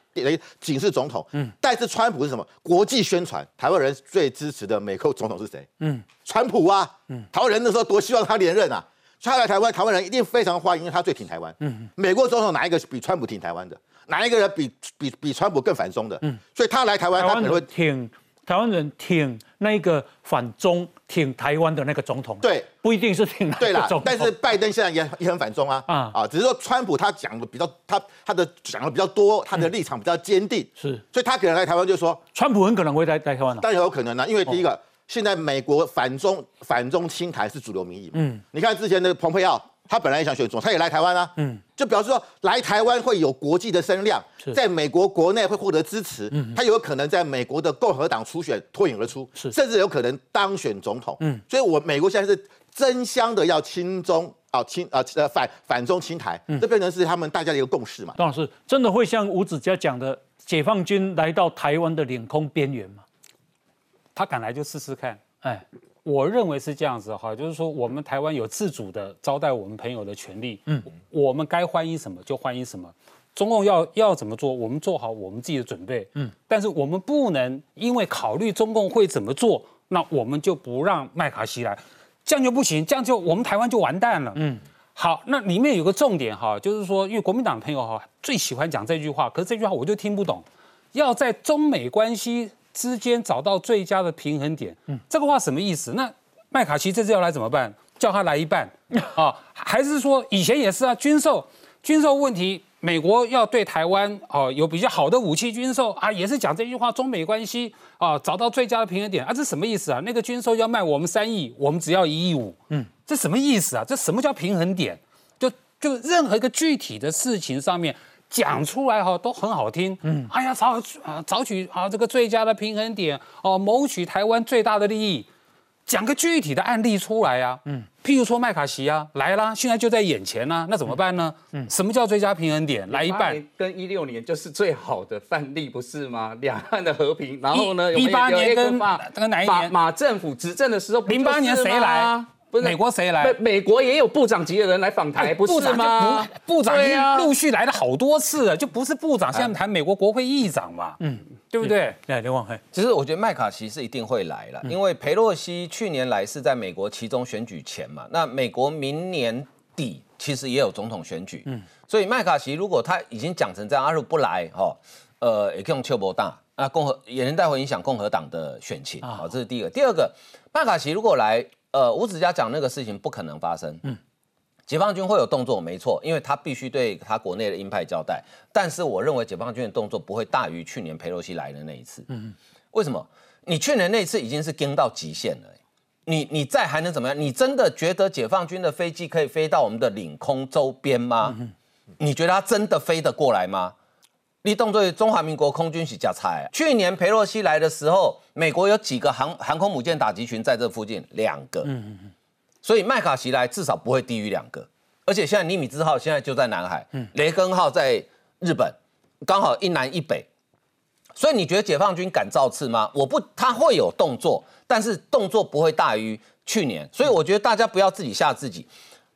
警示总统。嗯，但是川普是什么？国际宣传，台湾人最支持的美国总统是谁？嗯，川普啊。嗯，台湾人那时候多希望他连任啊。他来台湾，台湾人一定非常欢迎，因为他最挺台湾。嗯，美国总统哪一个比川普挺台湾的？哪一个人比比比川普更反中的？嗯，所以他来台湾，他可能会挺。台湾人挺那个反中、挺台湾的那个总统，对，不一定是挺对啦。但是拜登现在也也很反中啊，啊。啊，只是说川普他讲的比较，他他的讲的比较多，他的立场比较坚定，是，所以他可能来台湾就说，川普很可能会来来台湾当然有可能呢，因为第一个，现在美国反中反中亲台是主流民意，嗯，你看之前的蓬佩奥。他本来也想选总，他也来台湾啊，嗯，就表示说来台湾会有国际的声量，在美国国内会获得支持，嗯，他有可能在美国的共和党初选脱颖而出，是，甚至有可能当选总统，嗯，所以我美国现在是争相的要亲中啊亲啊呃反反中亲台，这变成是他们大家的一个共识嘛。张老师真的会像吴子嘉讲的，解放军来到台湾的领空边缘吗？他敢来就试试看，哎。我认为是这样子哈，就是说我们台湾有自主的招待我们朋友的权利，嗯，我们该欢迎什么就欢迎什么，中共要要怎么做，我们做好我们自己的准备，嗯，但是我们不能因为考虑中共会怎么做，那我们就不让麦卡锡来，这样就不行，这样就我们台湾就完蛋了，嗯，好，那里面有个重点哈，就是说，因为国民党的朋友哈最喜欢讲这句话，可是这句话我就听不懂。要在中美关系之间找到最佳的平衡点，嗯，这个话什么意思？那麦卡锡这次要来怎么办？叫他来一半 啊？还是说以前也是啊？军售，军售问题，美国要对台湾哦有比较好的武器军售啊，也是讲这句话，中美关系啊找到最佳的平衡点啊？这什么意思啊？那个军售要卖我们三亿，我们只要一亿五，嗯，这什么意思啊？这什么叫平衡点？就就任何一个具体的事情上面。讲出来哈都很好听，嗯，哎呀，找啊找取啊这个最佳的平衡点哦，谋取台湾最大的利益，讲个具体的案例出来呀，嗯，譬如说麦卡锡啊来啦，现在就在眼前呢，那怎么办呢？嗯，什么叫最佳平衡点？来一半，跟一六年就是最好的范例不是吗？两岸的和平，然后呢，一八年跟跟哪一年？马政府执政的时候，零八年谁来？不是美国谁来？美国也有部长级的人来访台，不是吗？部长已经陆续来了好多次了，就不是部长，现在谈美国国会议长嘛，嗯，对不对？对，刘望黑。其实我觉得麦卡锡是一定会来了，因为佩洛西去年来是在美国其中选举前嘛，那美国明年底其实也有总统选举，嗯，所以麦卡锡如果他已经讲成这样，阿如不来哈，呃，也可以用丘博大，那共和也能带会影响共和党的选情，好，这是第一个。第二个，麦卡锡如果来。呃，吴子嘉讲那个事情不可能发生。嗯，解放军会有动作，没错，因为他必须对他国内的鹰派交代。但是我认为解放军的动作不会大于去年佩洛西来的那一次。嗯，为什么？你去年那次已经是跟到极限了，你你再还能怎么样？你真的觉得解放军的飞机可以飞到我们的领空周边吗？你觉得他真的飞得过来吗？你动作中华民国空军是加菜。去年佩洛西来的时候，美国有几个航航空母舰打击群在这附近，两个。嗯嗯嗯。所以麦卡锡来至少不会低于两个。而且现在尼米兹号现在就在南海，雷根号在日本，刚好一南一北。所以你觉得解放军敢造次吗？我不，他会有动作，但是动作不会大于去年。所以我觉得大家不要自己吓自己。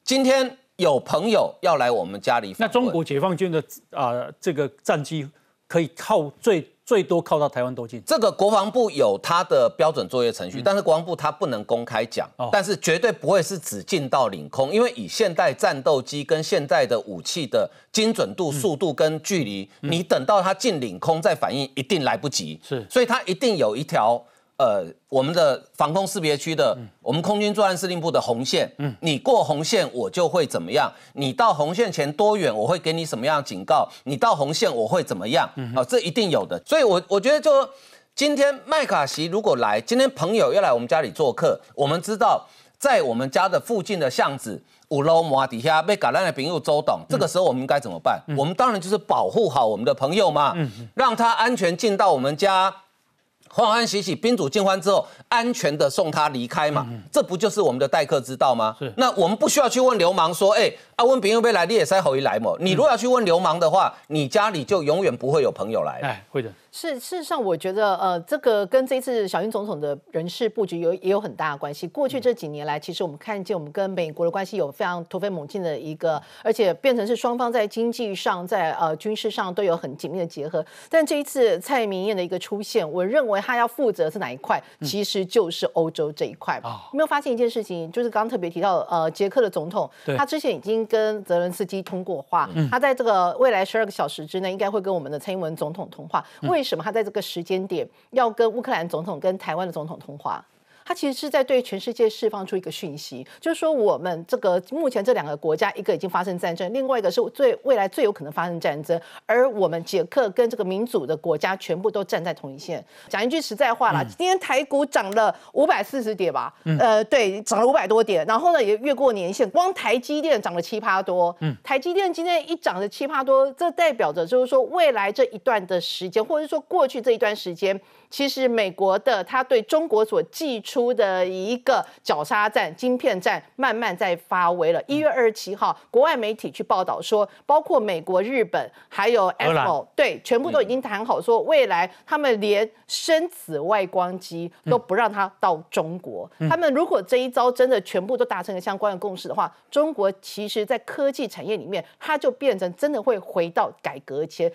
今天。有朋友要来我们家里，那中国解放军的啊这个战机可以靠最最多靠到台湾多近？这个国防部有它的标准作业程序，但是国防部它不能公开讲，但是绝对不会是只进到领空，因为以现代战斗机跟现代的武器的精准度、速度跟距离，你等到它进领空再反应，一定来不及。是，所以它一定有一条。呃，我们的防空识别区的，我们空军作战司令部的红线，嗯，你过红线我就会怎么样？你到红线前多远，我会给你什么样的警告？你到红线我会怎么样？啊，这一定有的。所以，我我觉得，就今天麦卡锡如果来，今天朋友要来我们家里做客，我们知道在我们家的附近的巷子五楼摩底下被橄榄的朋友周董，这个时候我们应该怎么办？我们当然就是保护好我们的朋友嘛，让他安全进到我们家。欢欢喜喜，宾主尽欢之后，安全的送他离开嘛，这不就是我们的待客之道吗？是。那我们不需要去问流氓说，哎，阿温平又被来，你也塞好一来嘛？你如果要去问流氓的话，你家里就永远不会有朋友来。哎，会的。是，事实上，我觉得，呃，这个跟这次小英总统的人事布局有也有很大的关系。过去这几年来，其实我们看见我们跟美国的关系有非常突飞猛进的一个，而且变成是双方在经济上、在呃军事上都有很紧密的结合。但这一次蔡明燕的一个出现，我认为他要负责是哪一块，其实就是欧洲这一块。有没有发现一件事情？就是刚刚特别提到，呃，捷克的总统，他之前已经跟泽伦斯基通过话，他在这个未来十二个小时之内，应该会跟我们的蔡英文总统通话。为为什么他在这个时间点要跟乌克兰总统、跟台湾的总统通话？他其实是在对全世界释放出一个讯息，就是说我们这个目前这两个国家，一个已经发生战争，另外一个是最未来最有可能发生战争，而我们捷克跟这个民主的国家全部都站在同一线。讲一句实在话啦，今天台股涨了五百四十点吧，呃，对，涨了五百多点，然后呢也越过年线，光台积电涨了七八多，嗯，台积电今天一涨了七八多，这代表着就是说未来这一段的时间，或者说过去这一段时间。其实美国的他对中国所寄出的一个绞杀战、晶片战，慢慢在发威了。一月二十七号，国外媒体去报道说，包括美国、日本还有 Apple，对，全部都已经谈好，说未来他们连深紫外光机都不让它到中国。他们如果这一招真的全部都达成了相关的共识的话，中国其实在科技产业里面，它就变成真的会回到改革前。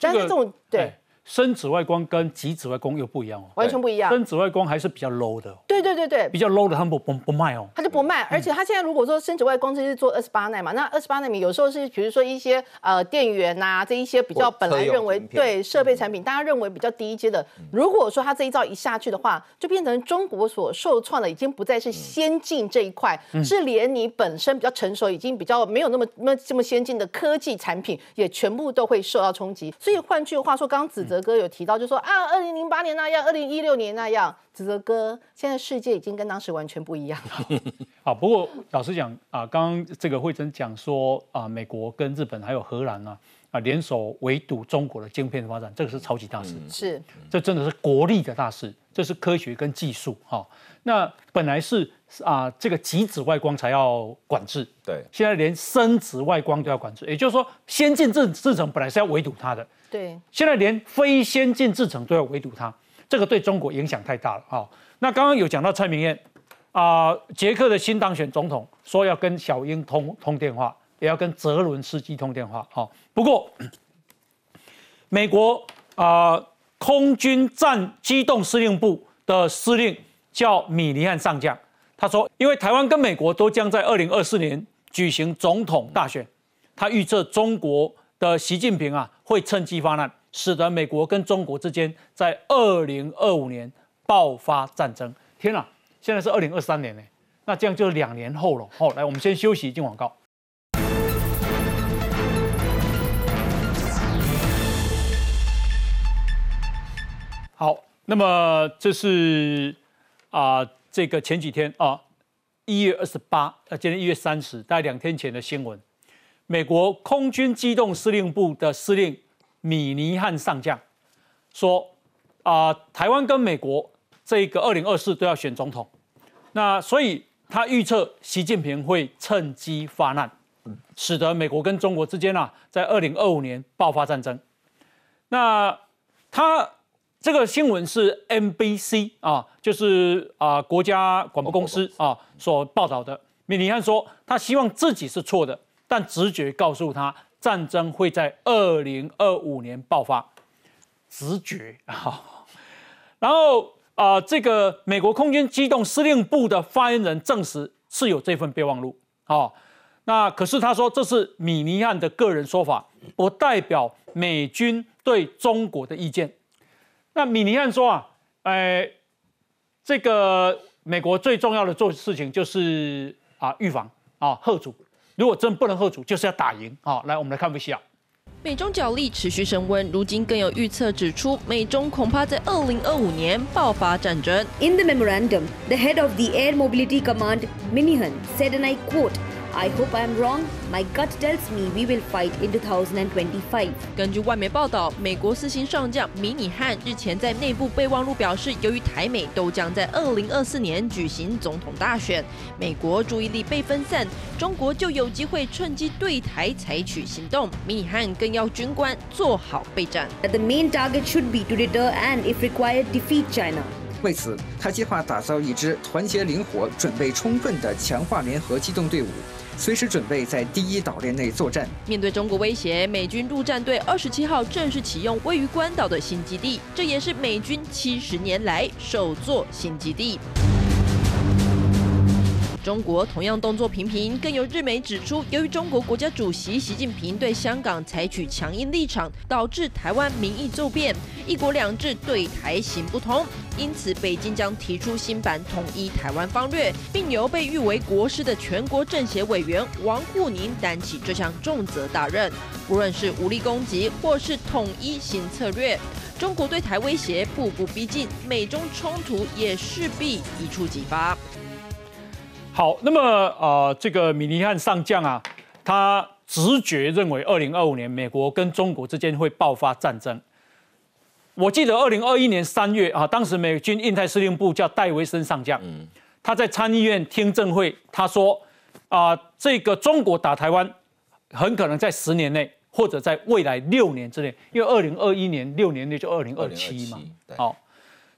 但是这种对。深紫外光跟极紫外光又不一样哦，完全不一样。深紫外光还是比较 low 的，对对对对，比较 low 的他们不不不卖哦，他就不卖。而且他现在如果说深紫外光这是做二十八纳嘛，那二十八纳米有时候是比如说一些呃电源呐这一些比较本来认为对设备产品大家认为比较低阶的，如果说它这一招一下去的话，就变成中国所受创的已经不再是先进这一块，是连你本身比较成熟已经比较没有那么那这么先进的科技产品也全部都会受到冲击。所以换句话说，刚刚子泽哥有提到就说。啊，二零零八年那样，二零一六年那样，子泽哥，现在世界已经跟当时完全不一样了。好，不过老实讲啊，刚刚这个慧珍讲说啊，美国跟日本还有荷兰啊啊联手围堵中国的晶片发展，这个是超级大事，是，这真的是国力的大事，这是科学跟技术哈。那本来是啊，这个极紫外光才要管制，对，现在连深紫外光都要管制，也就是说，先进制制程本来是要围堵它的。对，现在连非先进制程都要围堵它，这个对中国影响太大了啊！那刚刚有讲到蔡明燕啊，捷克的新当选总统说要跟小英通通电话，也要跟泽伦斯基通电话。哈，不过美国啊，空军战机动司令部的司令叫米尼汉上将，他说，因为台湾跟美国都将在二零二四年举行总统大选，他预测中国。的习近平啊，会趁机发难，使得美国跟中国之间在二零二五年爆发战争。天哪，现在是二零二三年呢，那这样就两年后了。好，来，我们先休息，进广告。好，那么这是啊，这个前几天啊，一月二十八，呃，今天一月三十，大概两天前的新闻。美国空军机动司令部的司令米尼汉上将说：“啊，台湾跟美国这个二零二四都要选总统，那所以他预测习近平会趁机发难，使得美国跟中国之间啊，在二零二五年爆发战争。那他这个新闻是 NBC 啊，就是啊国家广播公司啊所报道的。米尼汉说，他希望自己是错的。”但直觉告诉他，战争会在二零二五年爆发。直觉啊，然后啊，这个美国空军机动司令部的发言人证实是有这份备忘录。哦，那可是他说这是米尼汉的个人说法，不代表美军对中国的意见。那米尼汉说啊，哎，这个美国最重要的做事情就是啊，预防啊，贺主。如果真不能喝主，就是要打赢啊！来，我们来看一下。美中角力持续升温，如今更有预测指出，美中恐怕在二零二五年爆发战争。In the memorandum, the head of the Air Mobility Command, Minihan, said, and I quote. I hope I am wrong. My gut tells me we will fight in 2025. 根据外媒报道，美国四星上将米尼汉日前在内部备忘录表示，由于台美都将在2024年举行总统大选，美国注意力被分散，中国就有机会趁机对台采取行动。米尼汉更要军官做好备战。The main target should be to deter and, if required, defeat China. 为此，他计划打造一支团结灵活、准备充分的强化联合机动队伍，随时准备在第一岛链内作战。面对中国威胁，美军陆战队二十七号正式启用位于关岛的新基地，这也是美军七十年来首座新基地。中国同样动作频频，更有日媒指出，由于中国国家主席习近平对香港采取强硬立场，导致台湾民意骤变，一国两制对台行不通。因此，北京将提出新版统一台湾方略，并由被誉为国师的全国政协委员王沪宁担起这项重责大任。无论是武力攻击，或是统一新策略，中国对台威胁步步逼近，美中冲突也势必一触即发。好，那么呃，这个米尼汉上将啊，他直觉认为二零二五年美国跟中国之间会爆发战争。我记得二零二一年三月啊，当时美军印太司令部叫戴维森上将，他在参议院听证会他说啊，这个中国打台湾很可能在十年内或者在未来六年之内，因为二零二一年六年内就二零二七嘛。好，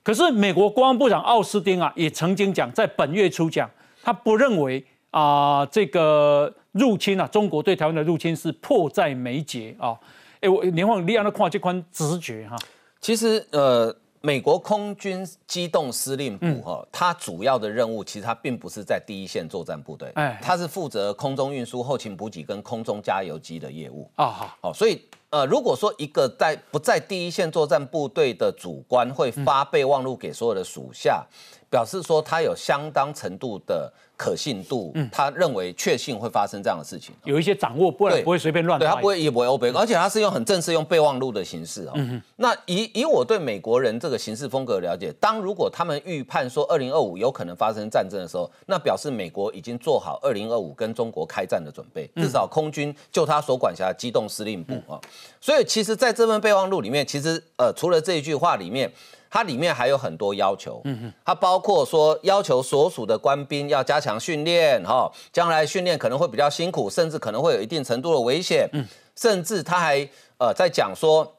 可是美国国防部长奥斯汀啊，也曾经讲，在本月初讲。他不认为啊，这个入侵啊，中国对台湾的入侵是迫在眉睫啊。哎，我连旺利安的跨这宽直觉哈。其实呃。美国空军机动司令部哈，它主要的任务其实它并不是在第一线作战部队，哎，它是负责空中运输、后勤补给跟空中加油机的业务啊。好，好，所以呃，如果说一个在不在第一线作战部队的主官会发备忘录给所有的属下，表示说他有相当程度的。可信度，他认为确信会发生这样的事情，有一些掌握，不然不会随便乱。对他不会也不会而且他是用很正式用备忘录的形式哦。那以以我对美国人这个行事风格的了解，当如果他们预判说二零二五有可能发生战争的时候，那表示美国已经做好二零二五跟中国开战的准备，至少空军就他所管辖的机动司令部啊。所以其实在这份备忘录里面，其实呃除了这一句话里面。它里面还有很多要求，嗯哼，它包括说要求所属的官兵要加强训练，哈，将来训练可能会比较辛苦，甚至可能会有一定程度的危险，嗯，甚至他还呃在讲说。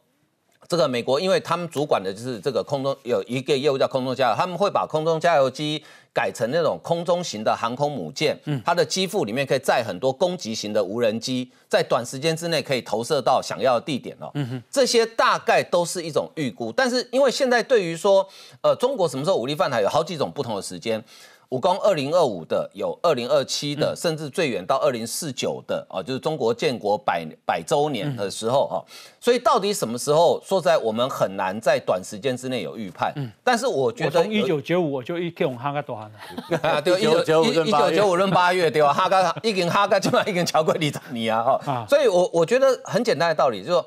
这个美国，因为他们主管的就是这个空中有一个业务叫空中加油，他们会把空中加油机改成那种空中型的航空母舰，嗯，它的机腹里面可以载很多攻击型的无人机，在短时间之内可以投射到想要的地点哦，嗯哼，这些大概都是一种预估，但是因为现在对于说，呃，中国什么时候武力犯台，有好几种不同的时间。武功二零二五的有二零二七的，甚至最远到二零四九的啊，就是中国建国百百周年的时候啊，所以到底什么时候？说在我们很难在短时间之内有预判。嗯，但是我觉得一九九五我就一用哈个短了，对，一九九五一九九五闰八月对吧？哈个一根哈个就嘛一根桥过里长尼啊哈，所以我我觉得很简单的道理就是说，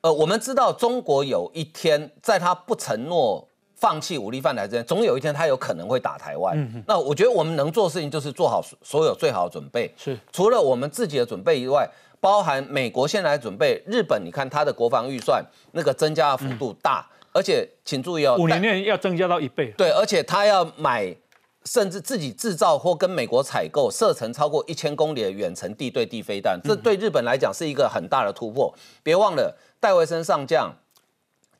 呃，我们知道中国有一天在他不承诺。放弃武力犯台之前，总有一天他有可能会打台湾。那我觉得我们能做的事情就是做好所有最好的准备。是，除了我们自己的准备以外，包含美国现在准备，日本你看它的国防预算那个增加的幅度大，而且请注意哦，五年内要增加到一倍。对，而且他要买，甚至自己制造或跟美国采购射程超过一千公里的远程地对地飞弹，这对日本来讲是一个很大的突破。别忘了，戴维森上将。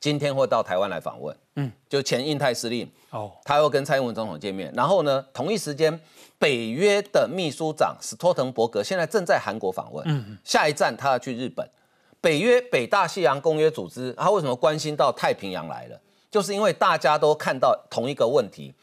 今天会到台湾来访问，嗯，就前印太司令哦，他要跟蔡英文总统见面。然后呢，同一时间，北约的秘书长斯托滕伯格现在正在韩国访问，嗯，下一站他要去日本。北约北大西洋公约组织，他为什么关心到太平洋来了？就是因为大家都看到同一个问题，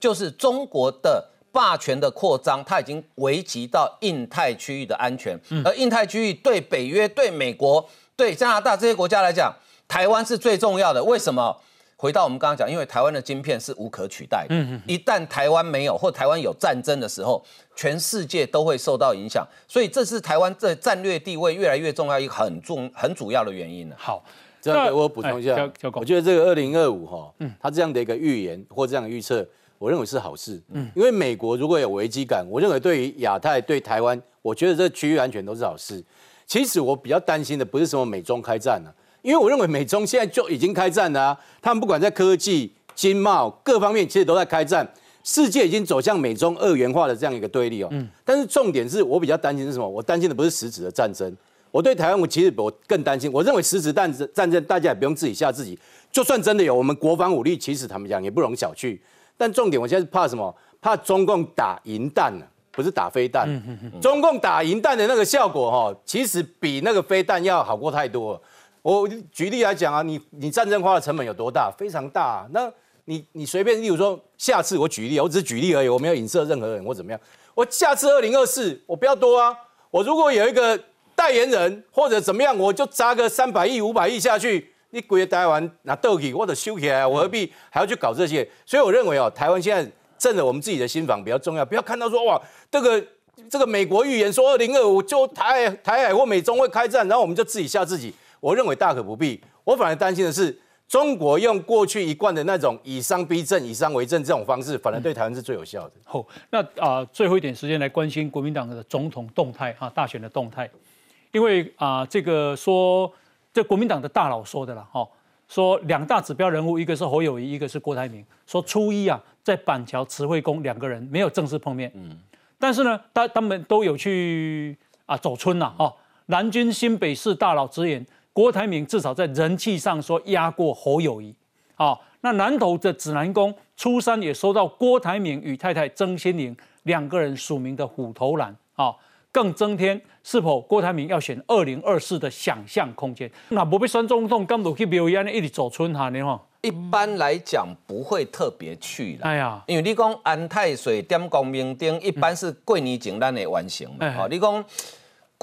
就是中国的霸权的扩张，它已经危及到印太区域的安全，而印太区域对北约、对美国、对加拿大这些国家来讲。台湾是最重要的，为什么？回到我们刚刚讲，因为台湾的晶片是无可取代的。嗯嗯一旦台湾没有，或台湾有战争的时候，全世界都会受到影响。所以这是台湾在战略地位越来越重要一个很重很主要的原因呢。好，这样我补充一下，我觉得这个二零二五哈，嗯，他这样的一个预言或这样的预测，我认为是好事。嗯，因为美国如果有危机感，我认为对于亚太、对台湾，我觉得这区域安全都是好事。其实我比较担心的不是什么美中开战呢。因为我认为美中现在就已经开战了，他们不管在科技、经贸各方面，其实都在开战。世界已经走向美中二元化的这样一个对立哦。嗯。但是重点是我比较担心是什么？我担心的不是实质的战争。我对台湾，我其实我更担心。我认为实质战争战争，大家也不用自己吓自己。就算真的有，我们国防武力，其实他们讲也不容小觑。但重点，我现在是怕什么？怕中共打银弹呢？不是打飞弹。中共打银弹的那个效果哈，其实比那个飞弹要好过太多。我举例来讲啊，你你战争花的成本有多大？非常大。那你你随便，例如说，下次我举例，我只是举例而已，我没有影射任何人或怎么样。我下次二零二四，我不要多啊。我如果有一个代言人或者怎么样，我就砸个三百亿、五百亿下去，你鬼台完拿斗气或者修起来，我何必还要去搞这些？所以我认为哦，台湾现在挣了我们自己的心房比较重要，不要看到说哇，这个这个美国预言说二零二五就台台海或美中会开战，然后我们就自己吓自己。我认为大可不必，我反而担心的是，中国用过去一贯的那种以商逼政、以商为政这种方式，反而对台湾是最有效的。好，那啊，最后一点时间来关心国民党的总统动态啊，大选的动态，因为啊，这个说这国民党的大佬说的了哈，说两大指标人物，一个是侯友谊，一个是郭台铭，说初一啊，在板桥慈惠宫两个人没有正式碰面，嗯，但是呢，他他们都有去啊走村呐，哈，南军新北市大佬直言。郭台铭至少在人气上说压过侯友谊，啊，那南投的指南宫初三也收到郭台铭与太太曾心玲两个人署名的虎头兰，啊，更增添是否郭台铭要选二零二四的想象空间。那不被选总统，干不去表演一直走春哈呢？吼，一般来讲不会特别去了。哎呀，因为你讲安泰水点光明灯，一般是过年前咱会完成嘛。哦，你讲。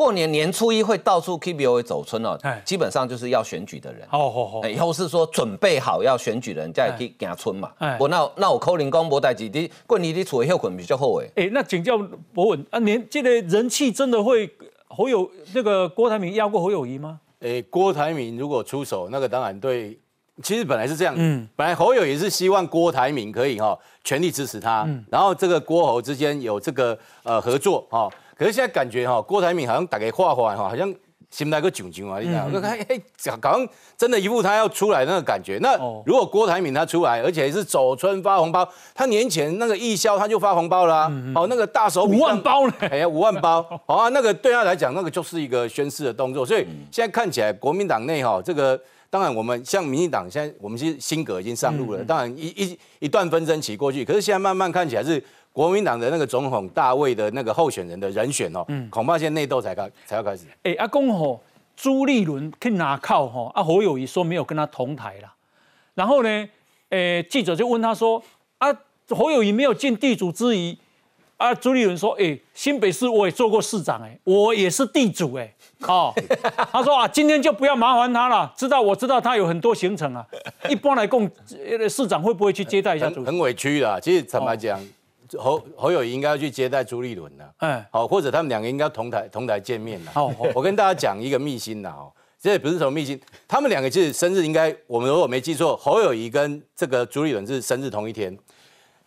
过年年初一会到处 K B O 走村哦，基本上就是要选举的人。哦好好，以后是说准备好要选举的人再去行村嘛。我那那我扣零工无代志，你过年你厝的休困比较好诶。哎，那请教博文啊，年这个人气真的会侯友那个郭台铭压过侯友谊吗？哎，郭台铭如果出手，那个当然对。其实本来是这样，嗯，本来侯友也是希望郭台铭可以哈全力支持他，嗯然后这个郭侯之间有这个呃合作哈。可是现在感觉哈，郭台铭好像打给画画哈，好像心来个囧囧啊，你知道？我看哎，好像真的一副他要出来那个感觉。那如果郭台铭他出来，而且是走春发红包，他年前那个义销他就发红包了，哦，那个大手五万包呢，哎呀，五万包，好啊，那个对他来讲，那个就是一个宣誓的动作。所以现在看起来，国民党内哈，这个当然我们像民进党现在我们是新格已经上路了，当然一一一段纷争期过去，可是现在慢慢看起来是。国民党的那个总统大位的那个候选人的人选哦，恐怕现在内斗才开才要开始。哎，阿公吼，朱立伦去拿靠吼，阿侯友谊说没有跟他同台了。然后呢，诶，记者就问他说，啊，侯友谊没有尽地主之谊。啊，朱立伦说，哎，新北市我也做过市长，哎，我也是地主，哎，哦，他说啊，今天就不要麻烦他了，知道我知道他有很多行程啊。一般来讲，市长会不会去接待一下？很委屈的，其实坦白讲。侯侯友谊应该要去接待朱立伦的，哎，好，或者他们两个应该同台同台见面的。好，我跟大家讲一个秘辛呐，哦，这也不是什么秘辛，他们两个其实生日应该，我们如果没记错，侯友谊跟这个朱立伦是生日同一天。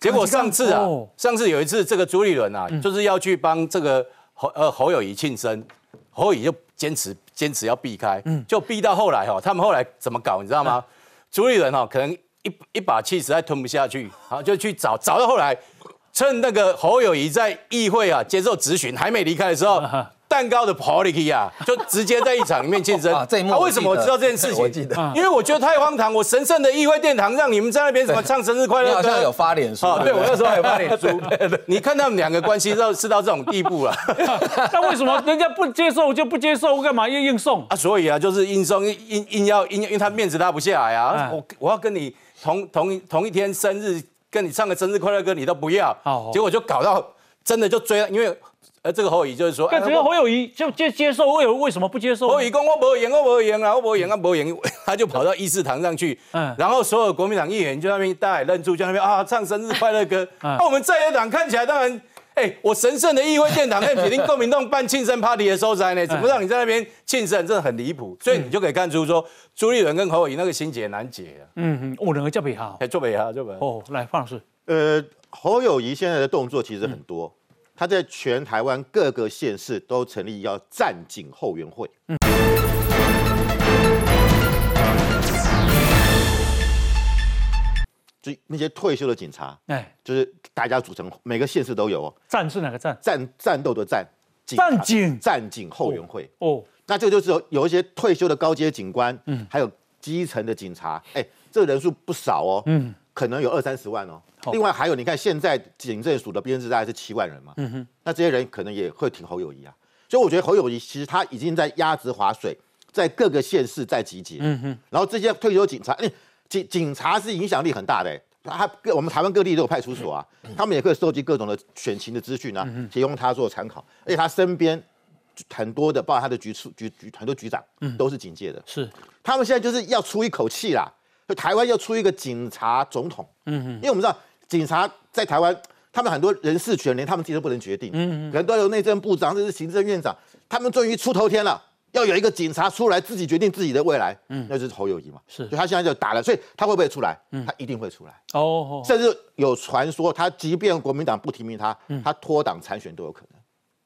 结果上次啊，上次有一次这个朱立伦啊，就是要去帮这个侯呃侯友谊庆生，侯友谊就坚持坚持要避开，嗯，就避到后来哈，他们后来怎么搞，你知道吗？朱立伦哈可能一一把气实在吞不下去，好就去找找到后来。趁那个侯友谊在议会啊接受质询还没离开的时候，蛋糕的 policy 啊，就直接在议场里面竞争。他为什么我知道这件事情？我记得，因为我觉得太荒唐。我神圣的议会殿堂让你们在那边什么唱生日快乐歌？好像有发脸书。对，我那时候还有发脸书。你看他们两个关系到是到这种地步了。那为什么人家不接受就不接受？干嘛要硬送啊？所以啊，就是硬送硬硬要硬，因为他面子拉不下来啊。我我要跟你同同同一天生日。跟你唱个生日快乐歌，你都不要，结果就搞到真的就追了，因为呃这个侯友谊就是说，只有侯友谊就接接受，为为什么不接受？侯友谊讲我不演，我不演啊，我没演啊，不演，他就跑到议事堂上去，嗯，然后所有国民党议员就那边大家也愣住，就那边啊唱生日快乐歌，那我们在野党看起来当然。哎，我神圣的议会殿堂那铁定共民党办庆生 party 的收在呢，怎么让你在那边庆生，真的很离谱。所以你就可以看出说，朱立伦跟侯友谊那个心结难解啊。嗯嗯，我两个叫北哈，做北哈，做北。哦，来方老师，呃，侯友谊现在的动作其实很多，他在全台湾各个县市都成立要战警后援会。嗯。就那些退休的警察，哎，就是大家组成，每个县市都有哦。战是哪个战？战战斗的战，战警战警后援会哦。那这个就是有有一些退休的高阶警官，嗯，还有基层的警察，哎，这个人数不少哦，嗯，可能有二三十万哦。另外还有，你看现在警政署的编制大概是七万人嘛，嗯哼，那这些人可能也会挺侯友谊啊。所以我觉得侯友谊其实他已经在压制划水，在各个县市在集结，嗯哼，然后这些退休警察，哎。警警察是影响力很大的，他各我们台湾各地都有派出所啊，他们也可以收集各种的选情的资讯啊，提供他做参考。而且他身边很多的，包括他的局处局局很多局长，都是警界的。是，他们现在就是要出一口气啦，就台湾要出一个警察总统。嗯嗯，因为我们知道警察在台湾，他们很多人事权连他们自己都不能决定。嗯嗯，可能都有内政部长，这是行政院长，他们终于出头天了。要有一个警察出来自己决定自己的未来，嗯，那就是侯友谊嘛，是，所以他现在就打了，所以他会不会出来？嗯，他一定会出来。哦，甚至有传说，他即便国民党不提名他，他脱党参选都有可能。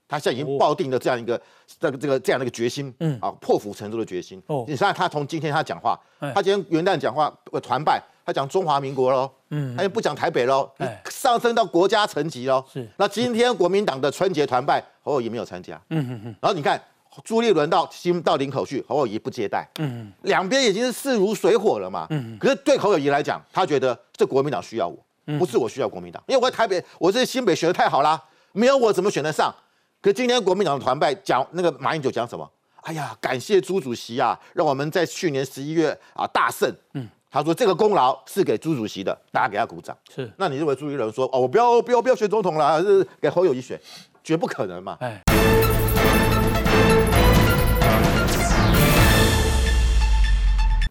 他现在已经抱定了这样一个这个这个这样的一个决心，嗯，啊，破釜沉舟的决心。哦，你看他从今天他讲话，他今天元旦讲话团拜，他讲中华民国喽，嗯，他也不讲台北喽，上升到国家层级喽。是，那今天国民党的春节团拜，侯友谊没有参加。嗯嗯嗯，然后你看。朱立伦到新到林口去，侯友谊不接待，嗯，两边已经是势如水火了嘛，嗯，可是对侯友谊来讲，他觉得这国民党需要我，不是我需要国民党，因为我在台北，我在新北选的太好啦，没有我怎么选得上？可今天国民党的团派讲那个马英九讲什么？哎呀，感谢朱主席啊，让我们在去年十一月啊大胜。嗯，他说这个功劳是给朱主席的，大家给他鼓掌。是，那你认为朱一伦说哦，我不要不要不要选总统了，是给侯友谊选，绝不可能嘛？哎。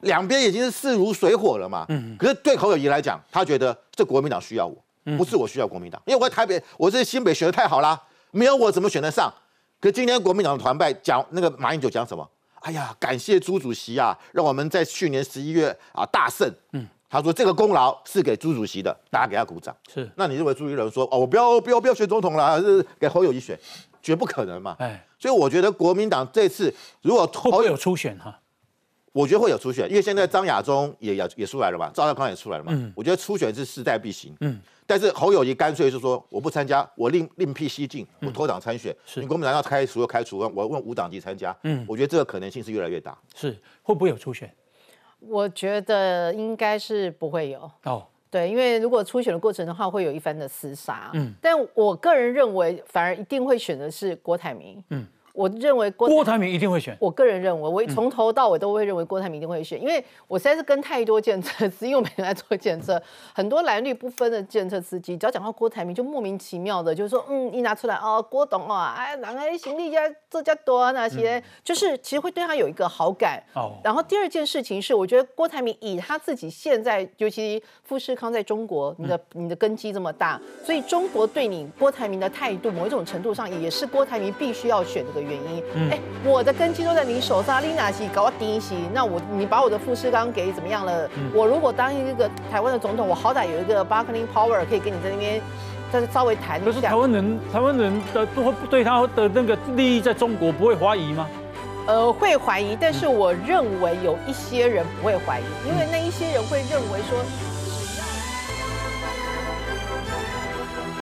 两边已经是势如水火了嘛。嗯。可是对侯友谊来讲，他觉得这国民党需要我，不是我需要国民党，因为我在台北，我在新北选的太好啦，没有我怎么选得上？可今天国民党的团派讲那个马英九讲什么？哎呀，感谢朱主席啊，让我们在去年十一月啊大胜。嗯，他说这个功劳是给朱主席的，大家给他鼓掌。是，那你认为朱一伦说哦，我不要不要不要选总统了，是给侯友谊选，绝不可能嘛？哎，所以我觉得国民党这次如果会有初选哈，我觉得会有初选，因为现在张亚中也也也出来了嘛，赵少康也出来了嘛。嗯，我觉得初选是势在必行。嗯。但是侯友谊干脆是说我不参加，我另另辟蹊径，我脱党参选。是，你国民党要开除就开除，我问无党籍参加。嗯，我觉得这个可能性是越来越大。是，会不会有初选？我觉得应该是不会有。哦，对，因为如果初选的过程的话，会有一番的厮杀。嗯，但我个人认为，反而一定会选的是郭台铭。嗯。我认为郭台铭一定会选。我个人认为，我从头到尾都会认为郭台铭一定会选，因为我实在是跟太多检测司，因为我每天在做检测，很多蓝绿不分的检测司机，只要讲到郭台铭，就莫名其妙的，就是说，嗯，一拿出来哦，郭董哦，哎，哪个行李家这家多啊那些，就是其实会对他有一个好感。哦。然后第二件事情是，我觉得郭台铭以他自己现在，尤其富士康在中国，你的你的根基这么大，所以中国对你郭台铭的态度，某一种程度上也是郭台铭必须要选这个。原因，哎，我的根基都在你手上，丽娜西搞我第一席，那我你把我的富士康给怎么样了？我如果当一个台湾的总统，我好歹有一个 bargaining power 可以跟你在那边，再稍微谈一下。可是台湾人，台湾人的都对他的那个利益在中国不会怀疑吗？呃，会怀疑，但是我认为有一些人不会怀疑，因为那一些人会认为说。